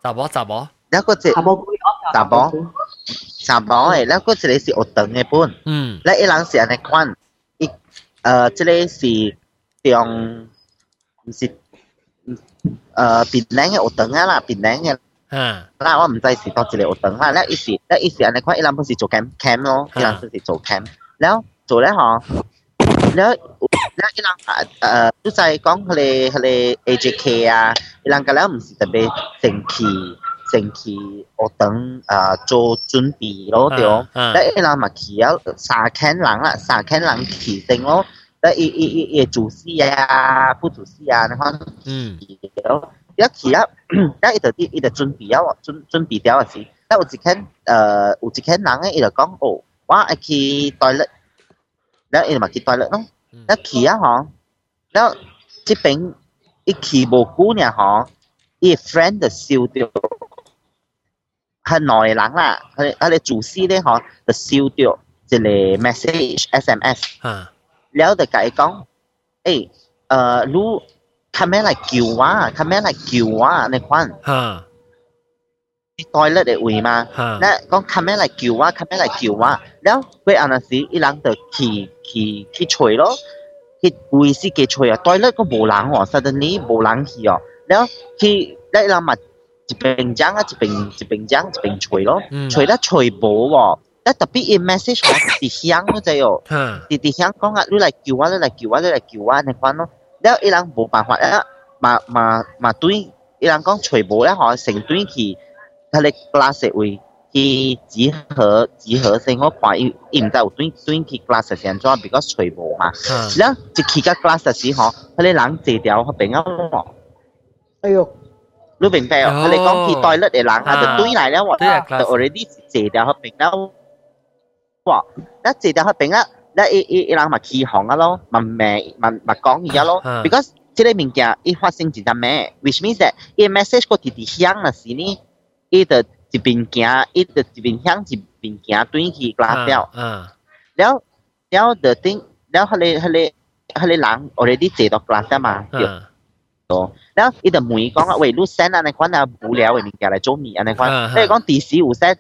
打保打保。一個一。打保杯，打保。 สามร้อย一ล้วก็เฉลี่ยสี่อดตั个ไงปุ้นและอีห知是到เสียใ那ควันอีก一ออเฉลี่ยสี่เตียงสิบเอ่อปิดแรงไง呃ดตังไงล่ AJK 啊，一郎อีห是特别ก็ 先去学堂啊做准备咯，对哦。咧伊人嘛去啊，三千人啦，三千人去先咯。咧伊伊伊伊主事啊，副主事啊，你看，嗯，咯。一去啊，咧伊就啲伊就准备啊，准准备掉时，咧有一千呃有一千人咧，伊就讲哦，我爱去 toilet，咧伊就嘛去 toilet 咯。咧去啊嗬，咧即边伊去无久呢嗬，伊 friend 就笑掉。 系内人啦，佢佢哋做师咧嗬，就收到一个 message SMS，แล้ว就甲伊讲，诶，诶，你佢咩嚟叫我，佢咩嚟叫我你款，toilet 嘅位嘛，咧讲佢咩嚟叫我，佢咩嚟叫我，แล้ว佢อันนั้น时伊人就去去去吹咯，去位是去吹啊，toilet 个无人喎，suddenly 无人去哦，แล้ว去咧人嘛。 一边讲啊，一边一边讲，一边吹咯，吹得吹薄喎。但特别 imessage 我直响嗰只嗯，直直响讲啊，你来救我，你来救我，你来救我，你款咯。然后伊人冇办法啊，嘛嘛嘛对，伊人讲吹薄咧，吼，成对去，他咧 glass 位去集合集合先，我怀疑伊唔知有对对去 glass 做，比较吹薄嘛。然后一去个 glass 时吼，他咧人坐掉，他变啊，哎呦！你明白哦？佢哋講去 toilet 嘅人，佢就對嚟咧，我就 already 坐掉去邊啦。哇！那坐掉去邊啦，那一一一人咪起哄啊咯，咪咩咪咪講嘢咯。because 即個物件一發生一陣咩，which means that 一 message 個直直響啊時呢，伊就一邊行，伊就一邊響，一邊行轉去拉掉。嗯。了了，the thing，了佢哋佢哋佢哋人 already 坐到拉掉嘛。嗯。哦。然后伊就问讲啊，喂，你生安尼款啊无聊诶物件来做咩啊尼款？所以讲第时有生。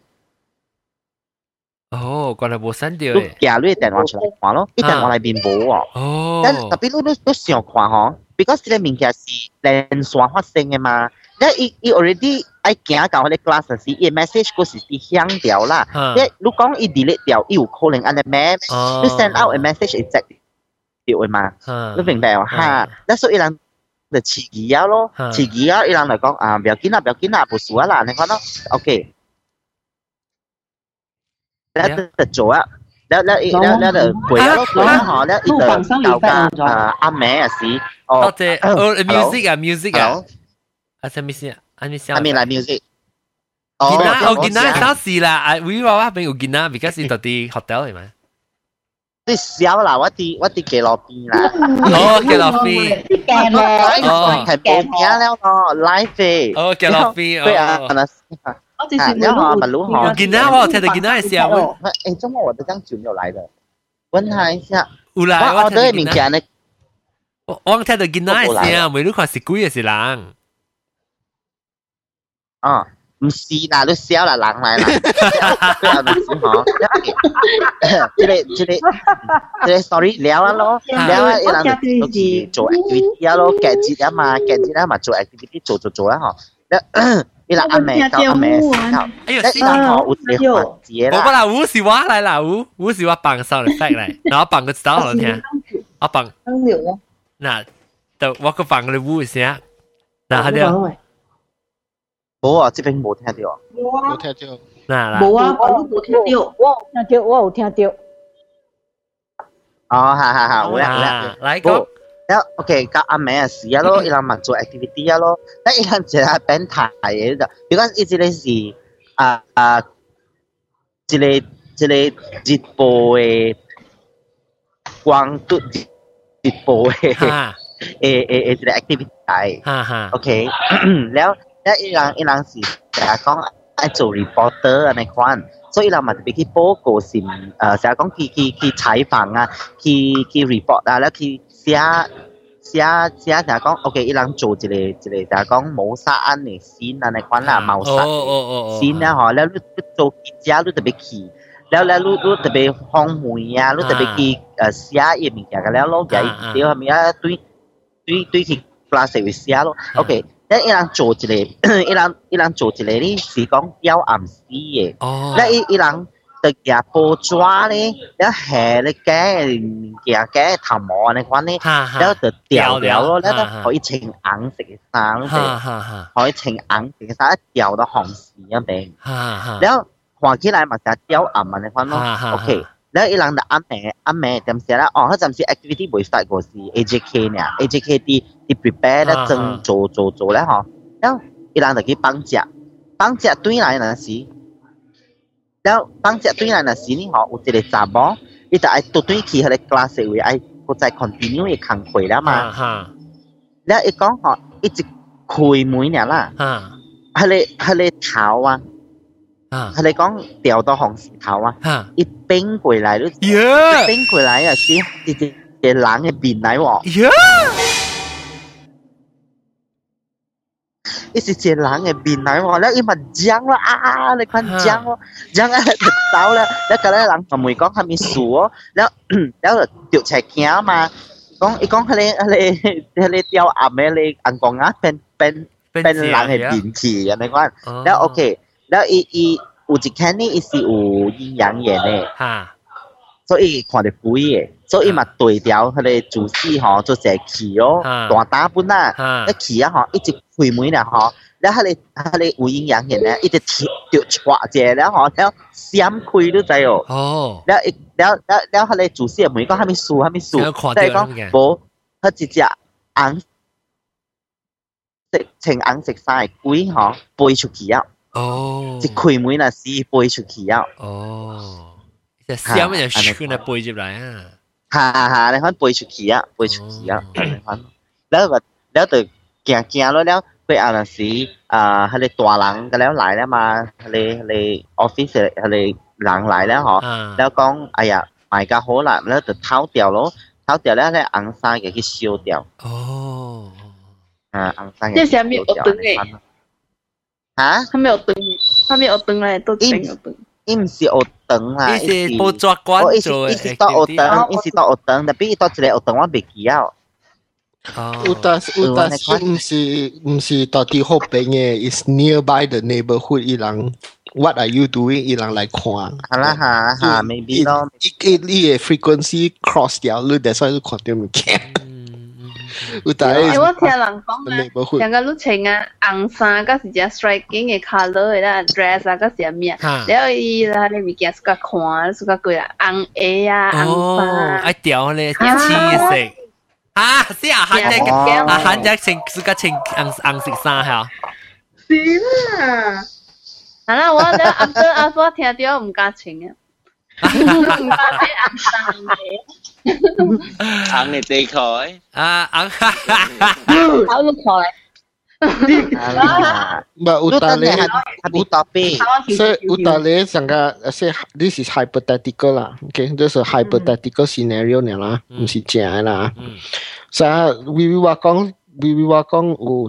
哦，原来无删掉你。假你电话出来看咯，伊电话里面无哦。哦。但特别你你你想看吼，because 个是连续发生诶嘛。那伊伊 already 爱惊搞迄个 glass 时，message 嗰时是响掉啦。即你讲伊 delete 掉，伊有可能安尼咩？你 send out a message exactly 掉嘛？你明白哦？哈，那所以人。就迟疑啊咯，迟疑啊，伊人嚟讲啊，唔要紧啊，唔要紧啊，无事啊啦，你看咯，OK，แล้วจะ做啊，แล้วแล้วแล้วแล้ว就攰啊咯，攰啊嗬，แล้วอี就教教啊阿妹啊是，哦，即系哦 music 啊 music 啊，啊什么事啊？啊你想？I mean like music。见啦，我见啦，当时啦，啊，we 话话俾我见啦，because 喺度啲 hotel 系 咪？啲少啦，我啲我啲记落边啦。哦，记落边。啲镜咧，哦，系报名了咯，live 嘅。哦，记落边。对啊，可能。我之前没录。不如哈。我见到我听到见到系笑。诶，中国我都这样久没有来的，问他一下。有来，我都系明显的。 我我听到见那声，每路看是鬼嘅是人。哦。 唔是啦，你笑啦，人嚟啦，佢又唔是嗬。即系即系即系，sorry，聊啊咯，聊啊，一人都系做 activity 啊咯，夹节啊嘛，夹节啊嘛，做 activity 做做做啦嗬。一人阿妹到阿妹时候，哎呦，一人我有啲环节啦。我啦，吴是我嚟啦，吴吴是我绑上嚟 fact 嚟，然后绑个手嚟听，我绑。嗱，就我个绑个吴先，嗱，系啲。 冇啊，这边冇听到。冇听到。嗱嗱。冇啊，我都冇听到。我有听到，我有听到。哦，系系系，好啦好啦。嚟讲。แล้วโอเคก็อาแม่สิอะ咯อีหลังมัน做 activity อะ咯แล้วอีหลังจะเป็นถ่ายเด้อ because อีจิเลสิอ่าอ่าจิเลจิเลจิตโปเอกวางตุจิตโปเอเอเอเอจิเล activity ฮ่าฮ่าโอเคแล้ว แล้วอีหลังอีหลังสิจะ讲爱做 reporter 啊，那款，所以啦嘛特别去报告是诶，成日讲去去去采访啊，去去 report 啊，แล้ว去写写写成日讲，OK，伊人做一个一个就系讲谋杀案嘅线啊，那款啦，谋杀线啊，嗬，แล้ว你做记者你特别去，แล้วแล้ว你你特别访问啊，你特别去诶写嘢物件嘅，แล้ว攞嘢屌系咪啊？对对对去 class 会写咯，OK。 那一人做一个，[clears throat] 一人一人做一个呢，是讲要暗死的。哦。那一一人的牙包抓呢，要下你假假假头毛那款呢，要得掉掉咯，那个可以成红色的衫，可以成红色的衫，掉到红色一边。然后看起来嘛，就雕暗嘛那款咯。OK。然後伊人就暗暝暗暝點寫啦，哦，迄陣時 activity 未 start 過是 AJK 呢，AJK 啲啲 prepare 咧整做做做咧吼，然後伊人就去綁架，綁架對來那時，然後綁架對來那時呢吼，有一個查某，伊就愛倒轉去迄個 class 位，愛擱再 continue 嘅工課啦嘛，然後伊講吼，伊一開門了啦，迄個迄個頭啊。啊，佢哋講掉到紅頭啊，一冰回來都，一冰回來啊，是直接嘅冷嘅變嚟喎，一直接冷嘅變嚟喎，咧一問漿咯啊，你看漿咯，漿啊跌倒咧，一個咧冷同梅講係咪樹喎，然後然後掉斜鏡啊嘛，講一講佢哋佢哋佢哋掉暗嘅，你硬講啊變變變冷嘅變字，人哋講，然後 OK。โอเค。แล้วอีอี有一间呢，伊是有阴阳眼嘅，哈，所以看得鬼嘅，所以嘛对调佢哋主师吼做只气哦，大打本啊，一气啊吼一直开门啦吼，แล้ว佢哋佢哋有阴阳眼咧，一直跳跳错只แล้ว吼แล้ว闪开都知哦，哦，แล้วอีแล้วแล้วแล้ว佢哋主师嘅门讲系咪数系咪数，即系讲冇，佢直接硬食呈硬食晒鬼吼背出去啊。 哦，即开门啊，是背出去啊。哦，即系闪人穿啊背入嚟啊。系系系，你看背出去啊，背出去啊，你看。แล้วก็แล้ว就行行咯，แล้วไปอ่านสิอ่า佢哋大人ก็แล้วหลายแล้วมา佢哋佢哋 office 佢哋หลังหลายแล้วเหรอแล้ว讲哎呀卖家好啦，แล้ว就偷掉咯，偷掉咧咧硬晒嘅去烧掉。哦。啊，硬晒嘅。即系上面有灯嘅。 哈？他没有灯，他没有灯咧，都整有灯。伊唔是学灯啦，伊是报抓关做嘅。伊是到学灯，伊是到学灯，但比伊到一个学灯我袂记啊。有但是有但是唔是唔是到底好边嘅，is nearby the neighborhood 伊人。What are you doing？伊人来看。系啦系系，maybe 咯。伊伊伊嘅 frequency cross 掉，你 that's why 你看到物件。 有但系我听人讲啊，人家你穿啊红衫，嗰是只 striking 嘅 color 嘅啦，dress 啊，嗰是咩啊？然后伊啦，你物件是个看，是个贵啊，红鞋啊，红衫。一条咧，一黐色。啊，是啊，韩只嘅，啊韩只穿是个穿红红色衫系啊。是啊。系啦，我咧阿哥阿哥听到唔敢穿啊。 ăn này tì khỏi à ẩn ăn luôn khỏi mà utale utape so utale sangka say this is hypothetical lah okay this a hypothetical scenario nè lah không phải giả là sa vì vì wa kong vì vì wa kong u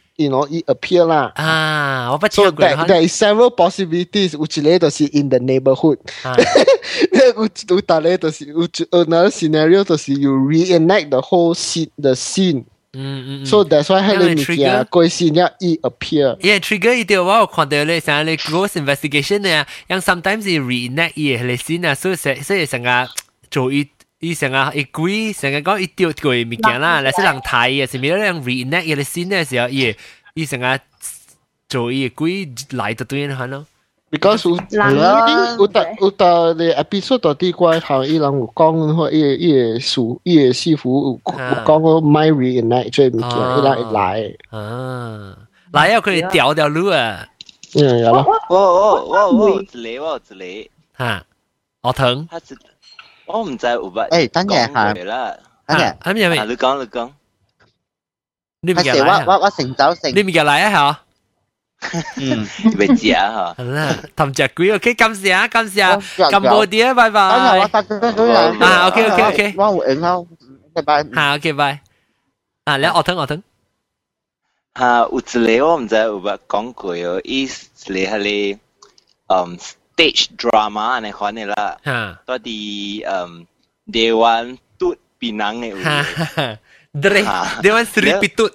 you know it appear 啦。啊，我不 so there there is several possibilities，有一个就是 in the neighborhood。[laughs] 有有大咧就是有有那 scenario 就是有 reenact the whole scene the scene。嗯嗯 So that's why 迄个物件过先要伊 appear。因为 trigger 一条我有看到咧，像咧 ghost investigation 咧，让 sometimes 伊 reenact 伊嘅scene啊，所以所以成个做伊。 [tsk] 伊成日一鬼，成日讲一丢过物件啦，来是人睇嘅，是咪咧人 reenact 嘅先嘅时候，伊伊成日做伊鬼来到对人看咯。 because 有有有搭有搭嘅 episode 到啲怪头，伊人有讲或伊伊嘅师伊嘅师傅有有讲个 my reenact 即系物件，伊人来。啊，来啊！佢哋调调路啊！嗯，有啦。我我我我有一个我有一个吓，学堂。 我唔知有乜。诶，等阵吓，啦。等阵，系咪咪？你讲你讲。你咪嚟啊！我我我成走成。你咪嚟啊吓！嗯，未食吓。好啦，氹只鬼，OK，感谢感谢，咁多啲，拜拜。等阵我发咗咗嚟。啊，OK OK OK。我会影咯，拜拜。吓，OK 拜。啊，你学堂学堂。吓，有一个我唔知有冇讲过哦，伊是嚟系嗯。 stage drama này khoản này là đó thì um they want pinang này Dre, they want seri pitut.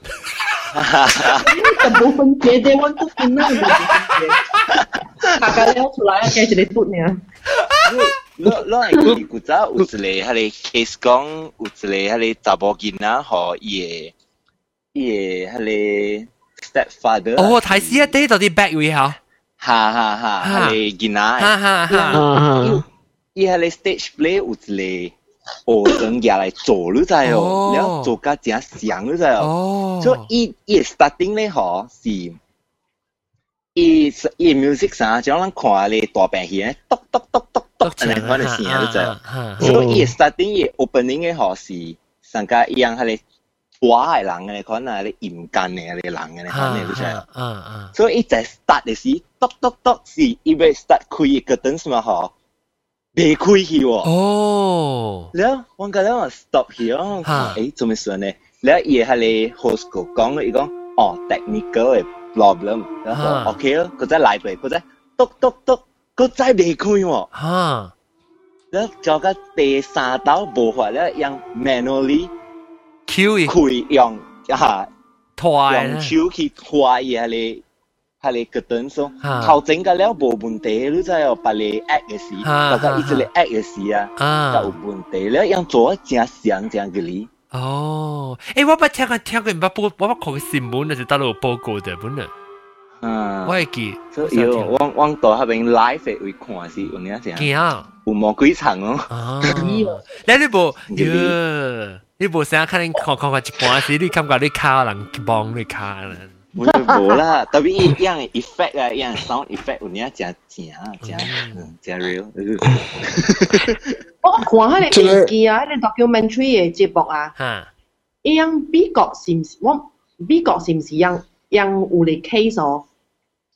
Tebuk pencet, they want tut pinang. Kakak lewat sulaya kayak jadi tut nih. Lo lo lagi kita utle hari case gong utle hari tabogina ho ye ye hari stepfather. Oh, thấy xí đấy, đó đi back với hả? ha ha hale gina i hale stage play ut le o zeng ya lai zo lu zai yo le zo ga jia xiang lu zai yo so i i starting le ho si i i music sa jiao lang kwa le da ban hi tok tok tok tok tok an kwa le xiang lu zai so i starting i opening le ho si sang ga i yang hale 咧。我係人嘅，可能係你嚴謹嘅，你人嘅，你可能你知。嗯嗯。所以一直 start 嘅時，篤篤篤是因為 start 開個燈什麼嗬，未開去喎。哦。然後我覺得我 stop 去，我看誒做咩算呢？然後伊係你 host 講嘅，伊講哦 technical 嘅 problem，然後 OK 咯，佢再來對，佢再篤篤篤，佢再未開喎。嚇。然後就個第三道無法咧，用 manually。Q 佢用吓拖用手去拖伊系你系你个灯数，头整个了冇问题，你再有把你 act 嘅事，或者一直嚟 act 嘅事啊，就有问题了，用做正像正嘅你。哦，诶，我不听过听过，唔不我不看新闻，就是大陆有报告的本啊。嗯，我会记，所以往往到嗰边 live 会看是有咩声？惊啊！有魔鬼场咯。哦，你你部，哟。 你无啥可能看看看一半时，你感觉你卡人帮你卡啦。冇冇啦，特别一样 effect 啊，一样 sound effect，有啲正正正正 real。我看下你电视啊，你 documentary 嘅节目啊，一样美国是唔是？我美国是唔是样样有嚟 case 哦？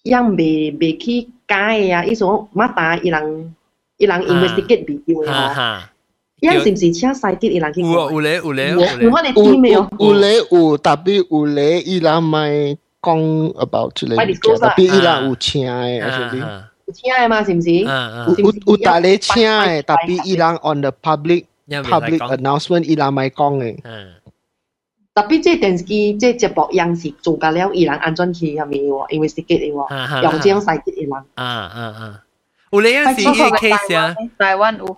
样未未去解啊，一种乜打伊人伊人 investigate video 嘅。 有是唔是请细啲伊人去？有有咧有咧有有我哋知未有？有咧有，特别有咧伊人咪讲 about 之类嘅，特别伊人有请嘅，actually。有请嘅嘛？是唔是？有有大咧请嘅，特别伊人 on the public public announcement 伊人咪讲嘅。特别即系电视机即系节目样是做紧了，伊人安全去系咪喎？investigate 喎，用这样细啲伊人。啊啊啊！有咧样是呢个 case 啊？台湾有。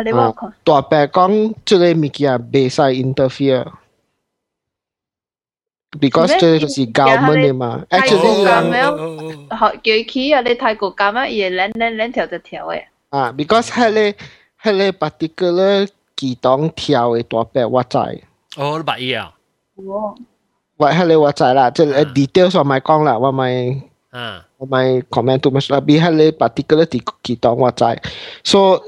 系你我有看。大伯讲，即个物件袂使 interfere。because 这就是 government 的嘛，actually 人学叫佢啊，你泰国咁啊，伊两两两条就条嘅。啊，because 迄个迄个 particular 机动条嘅大伯我知。哦，你捌伊啊？哦。我迄个我知啦，即系 details 我咪讲啦，我咪。啊。我咪 comment too much 啦，比迄个 particular 机机动我知，so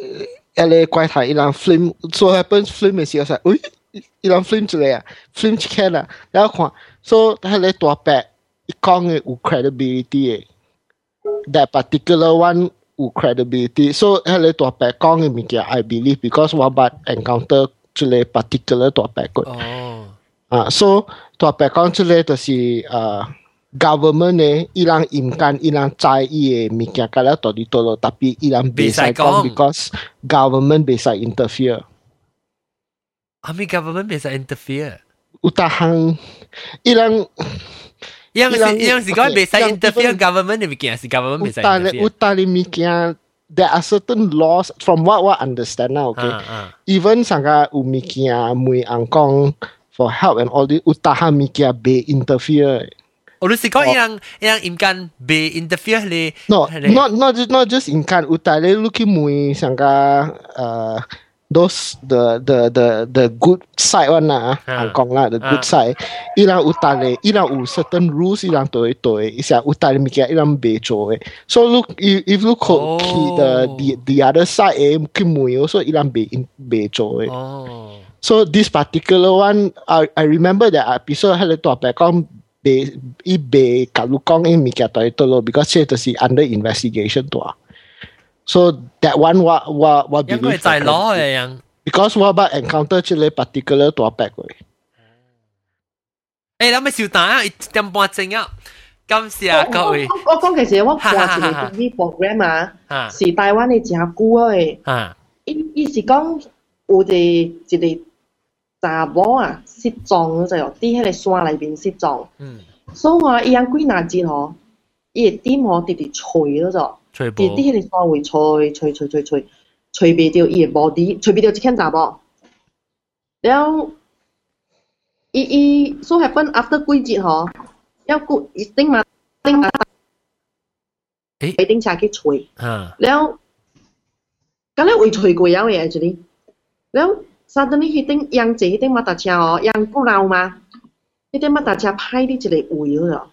迄个怪胎伊人 film，so happen film 嘅时候，诶，伊人 film 一个啊，film 一间啊，然后看。So 迄个大伯伊讲嘅有 credibility 嘅，that particular one 有 credibility。So 迄个大伯讲嘅物件，I believe because 我捌 encounter 即个 particular 大伯过。哦。啊，so 大伯讲即个就是诶 government 咧，伊人应间伊人知伊嘅物件，甲了到底到咯，特别伊人袂使讲，because government 袂使 interfere。阿咪 government 袂使 interfere。有大项，伊人，伊人是伊人是讲袂使 interfere government 嘅物件，是 government 袂使 interfere。有大嘅物件，there are certain laws from what I understand 啦，OK。Even 上个有物件，每人讲 for help and all 啲，有大项物件袂 interfere。 Or is it yang yang imkan be interfere le? No, le. not not just not just imkan utai le looking mui sangka uh those the the the the good side one lah, ha. Hong Kong lah the ha. good side. Ilang utai le, ilang u certain rules ilang toy toy. Isya utai le mikir ilang be joy. So look if, if look oh. the the the other side eh looking mui oh, also ilang be in be joy. Oh. So this particular one, I I remember that episode had a topic on um, 讲袂伊袂甲你讲嘅物件对对咯 because 这就是 under investigation 多。So that one 我我我 believe 因为在攞嘅人，because 我捌 encounter 即个 particular 大白嘅。诶，你咪小蛋啊，一点半钟啊！感谢各位。我讲其实我看一个 TV program 啊，是台湾嘅真久诶。伊伊是讲有啲一个查某啊 失踪就系喺迄个山里边失踪。嗯。所以话伊样几廿节嗬，伊个点嗬直直吹咗就。吹啲啲迄个会吹吹吹吹吹，吹袂着伊个 body，吹袂着一间查某。然后伊伊 so happen after 几节嗬，要顾伊顶嘛顶嘛，诶顶车去吹，然后咁咧会吹过咗嘅 actually，然后 三顿你去顶养只一顶马达车哦，养不老吗？去顶马达车拍你一个位去咯，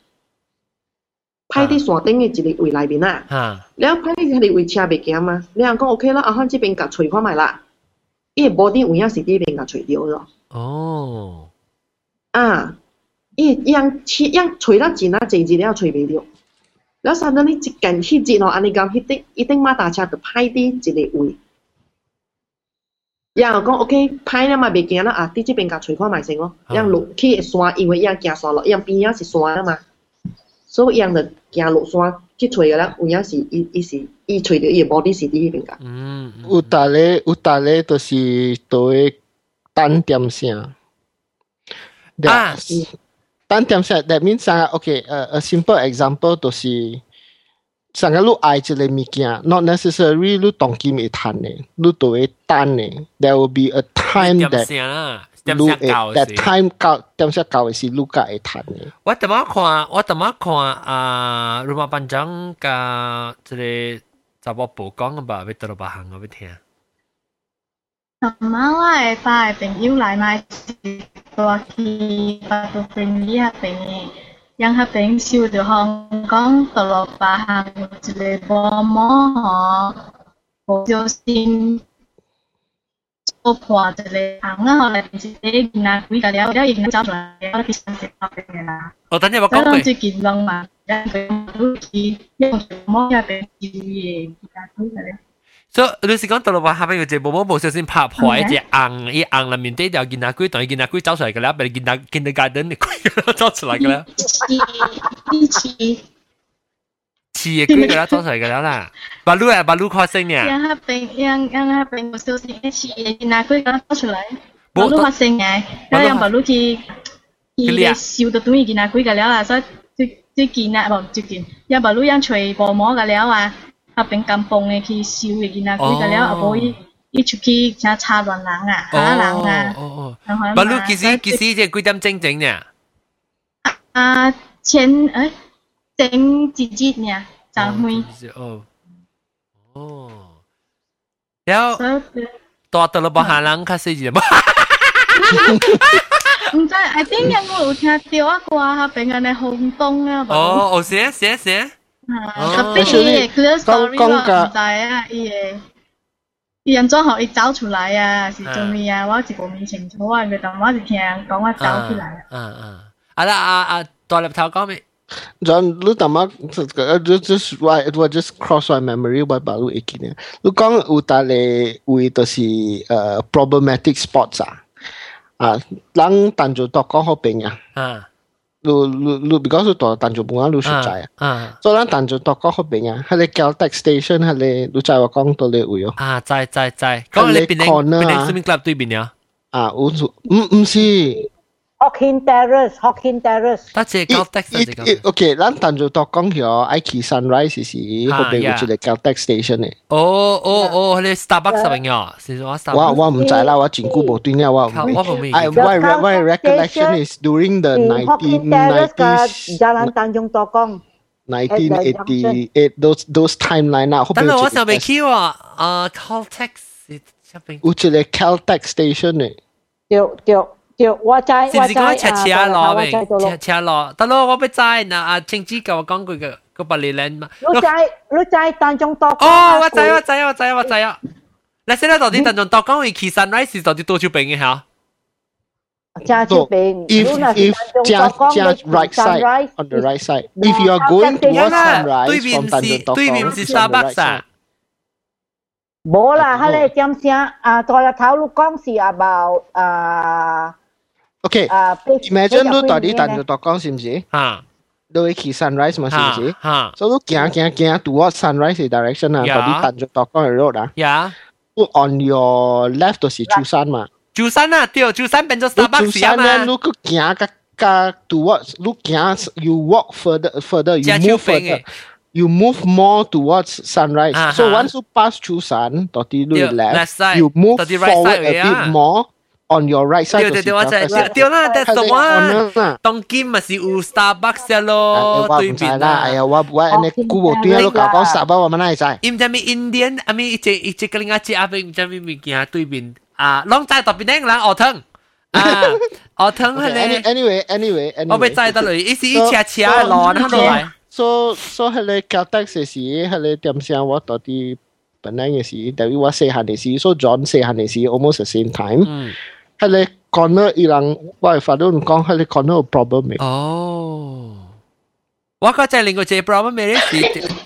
拍你山顶的一个位内面啊。啊，然后拍你一个位车袂惊吗？你讲讲 OK 啦，阿汉这边甲吹看卖啦，伊无定位影是这边甲吹掉咯。哦，啊，伊养车养吹了钱啊，钱钱了吹袂掉。然后三顿你一间去接咯，安尼讲一顶一顶马达车就拍你一个位。然后讲 OK，歹了嘛袂行啦，啊，啲這邊甲吹看卖先咯，樣落去山，因为伊樣行山咯，樣邊啊是山啊嘛。所以伊人就行落山去吹个啦，有影是伊伊是伊吹着伊个 body 是伫迄边噶。嗯，有逐個有逐個就是都會單點聲。啊，單點聲，that means 啥？OK，呃，a simple example 就是上个你爱一个物件，not necessarily 你当今会弹嘅，你都会单嘅。There will be a time that 路诶，that time 教点些教嘅是路家会弹嘅。我点样看？我点样看啊？罗马班长甲即个查某部讲嘅吧，要到六百行我要 ยังฮับเป็นชิวเดฮองกงตลอดปาหังจิเลบอมอหอโหโยซินโอพัวจิเลหังอ่ะอะไรเป็นจิเลกินนะวิกาเลียวเดียวอีกนะจับแล้วพิชันเสร็จแล้วเป็นไงล่ะโอ้ตอนนี้บอกก็ต้องจะกินลองมาได้เป็นรู้ที่ยังมองอยากเป็นจิวเย่กินอะไร 所以你是讲到落话下边有只宝宝无小心拍破一只硬，伊硬里面啲条囡仔龟，当伊囡仔龟走出嚟嘅啦，俾囡仔囡仔 garden 嘅龟走出嚟嘅啦。一起。似嘅龟嘅啦，走出嚟嘅啦啦。巴鲁啊，巴鲁开声嘅。让佢并让让佢并无小心一似嘅，嗱佢讲走出嚟。巴鲁发声嘅，然后让巴鲁去 伊烧到对见啊，几个了啊，所以最最近啊，无最近，一无路样吹薄膜个了啊， 啊边甘榜嘅去收嘅囡仔佢就了，啊無伊伊出去正插亂人啊，嚇人啊，哦哦，不過其實其實即幾點整整呢？啊前誒整幾日呢？十妹哦哦，了大到了把下人卡死住，唔知，I think 有冇有聽到啊？啩下邊嘅風東啊？哦哦，寫寫寫。啊，边嘅 clear story 咯，唔知啊，伊嘅，伊人装学伊走出来啊，是做咩啊？我一个唔清楚啊，佢但我是听人讲我走出来啊。嗯嗯，啊啦啊啊，大粒头讲咩？John, lu tamak just just why it was just cross my memory by baru ikin. Lu kong utale ui to si uh, problematic spots ah. 啊，咱tanjung toko 嗰边啊，啊， 路路路，比较是多，但就冇敢路出材。啊，做然，但就到嗰后边嘅，喺你叫特 station，喺你录制嘅话，讲到你会哦啊。在在在，咁你 corner 咁。Hawking Terrace, Hawking Terrace. 得只 Caltex 得只 Caltex。OK，咱但就当讲咗 I Key Sunrise 是后边有一个 Caltex station 嘅。哦哦哦，你 Starbucks 入边啊？是我 Starbucks。我我唔知啦，我真久冇对了，我唔。我唔明。I my my recollection is during the nineteen nineties. Jalan Tanjung Tokong. 1988 those those timeline 啊。等我上边 Q 啊，啊 Caltex 入边。有一个 Caltex station 嘅。对对。 我知，是唔是讲车车落未？车车落，得咯，我不知嗱啊，青子教我讲句嘅个百里靓嘛。你知你知当中多。哦，我知我知我知我知啊！你现在到底当中多讲会去 sunrise 到底多少边嘅吓？加少边。 If if just just right side on the right side. If you are going towards sunrise from Tanjung Tokong. 对面是 Starbucks 啊。冇啦，佢哋点声啊？在日头你讲是 about 啊。 OK，imagine 你到底等住度讲是唔是？吓，你会去 sunrise 嘛？是唔是？吓，所以你行行行 towards sunrise direction 啊，到底等住度讲嘅 road 啊。呀，on your left 就是珠山嘛。珠山啊，对，珠山变咗 Starbucks 啊嘛。你个行个个 towards，你行 you walk further further you move further。You move more towards sunrise. Uh-huh. So once you pass through sun, 到底你 left, left side, you move forward a bit more. on your right side 对对对，我就系对啦，但系什么？当今咪是有 Starbucks 咯，对面啦。哎呀，我我你古无端咯，讲 Starbucks 我乜嚟晒？因为咪 Indian，啊咪一只一只个另外只阿边，唔咪咪见对面啊，啷在特别靓啦，鹅汤。啊，鹅汤系咧。 Anyway anyway anyway，我咪在得嚟，一时一车车落喺度嚟。So so 系你 Caltex 嘅时，系你点先我到啲本来嘅时，等于我细汉嘅时，so John 细汉嘅时 almost the same time。 嗯。系你 corner 伊人，我系发到讲系你 corner 有 problem 未？哦，我觉得另外一个 problem 咩咧？是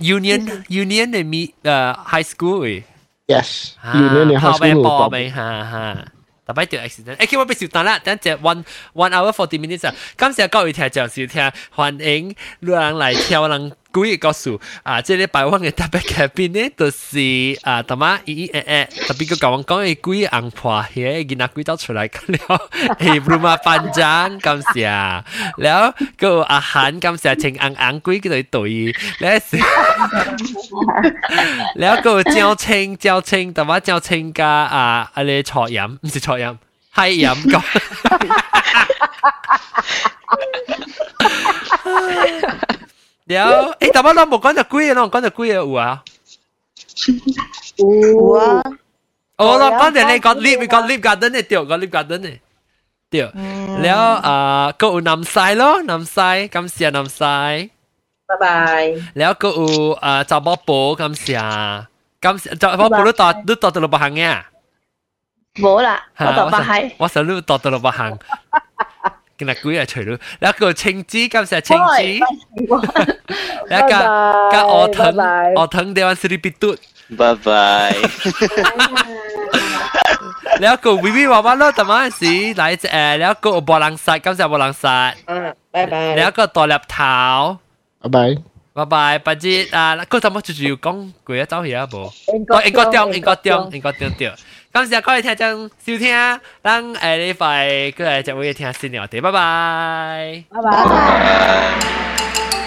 union union 嘅咪诶 high school 嘅。 Yes，union 嘅 high school 有 problem。哈哈。特别条 accident，诶，叫我俾小单啦，等阵 one one hour forty minutes 啊。今时各位听就是听欢迎人来挑人。 故意告诉啊，这礼拜我嘅特别嘉宾呢，就是啊，大妈咦咦诶，特别佢甲我讲嘅故意硬破嘢，见阿鬼走出来了，诶，唔嘛班长，感谢，然后个阿涵感谢，请硬硬鬼佢哋对，然后然后个招清招清，大妈招清加啊，阿你错音，唔是错音，系音咁。了，诶，但我谂冇讲就贵嘅咯，讲就贵嘅有啊。有啊。我谂讲就你讲 live，你讲 live garden 嘅对，讲 live garden 嘅对。了啊，个有南西咯，南西，感谢南西。拜拜。了个有啊，杂宝宝，感谢，感谢杂宝宝都到都到到六百行嘅。冇啦，我到八行。我想都到到六百行。 今日鬼啊，除咗一个青子，今日青子，一个个鹅藤，鹅藤地方是你必嘟，拜拜。你一个 V V 娃娃咯，特晚时嚟诶，你一个波浪杀，今日波浪杀，嗯，拜拜。你一个大粒头，拜拜。 拜拜，不知啊，嗰阵乜就要讲几多走去啊？无，英国英国中，英国中，英国中对。 感谢各位听众收听，等诶礼拜过嚟就会听新聊啲，拜拜，拜拜。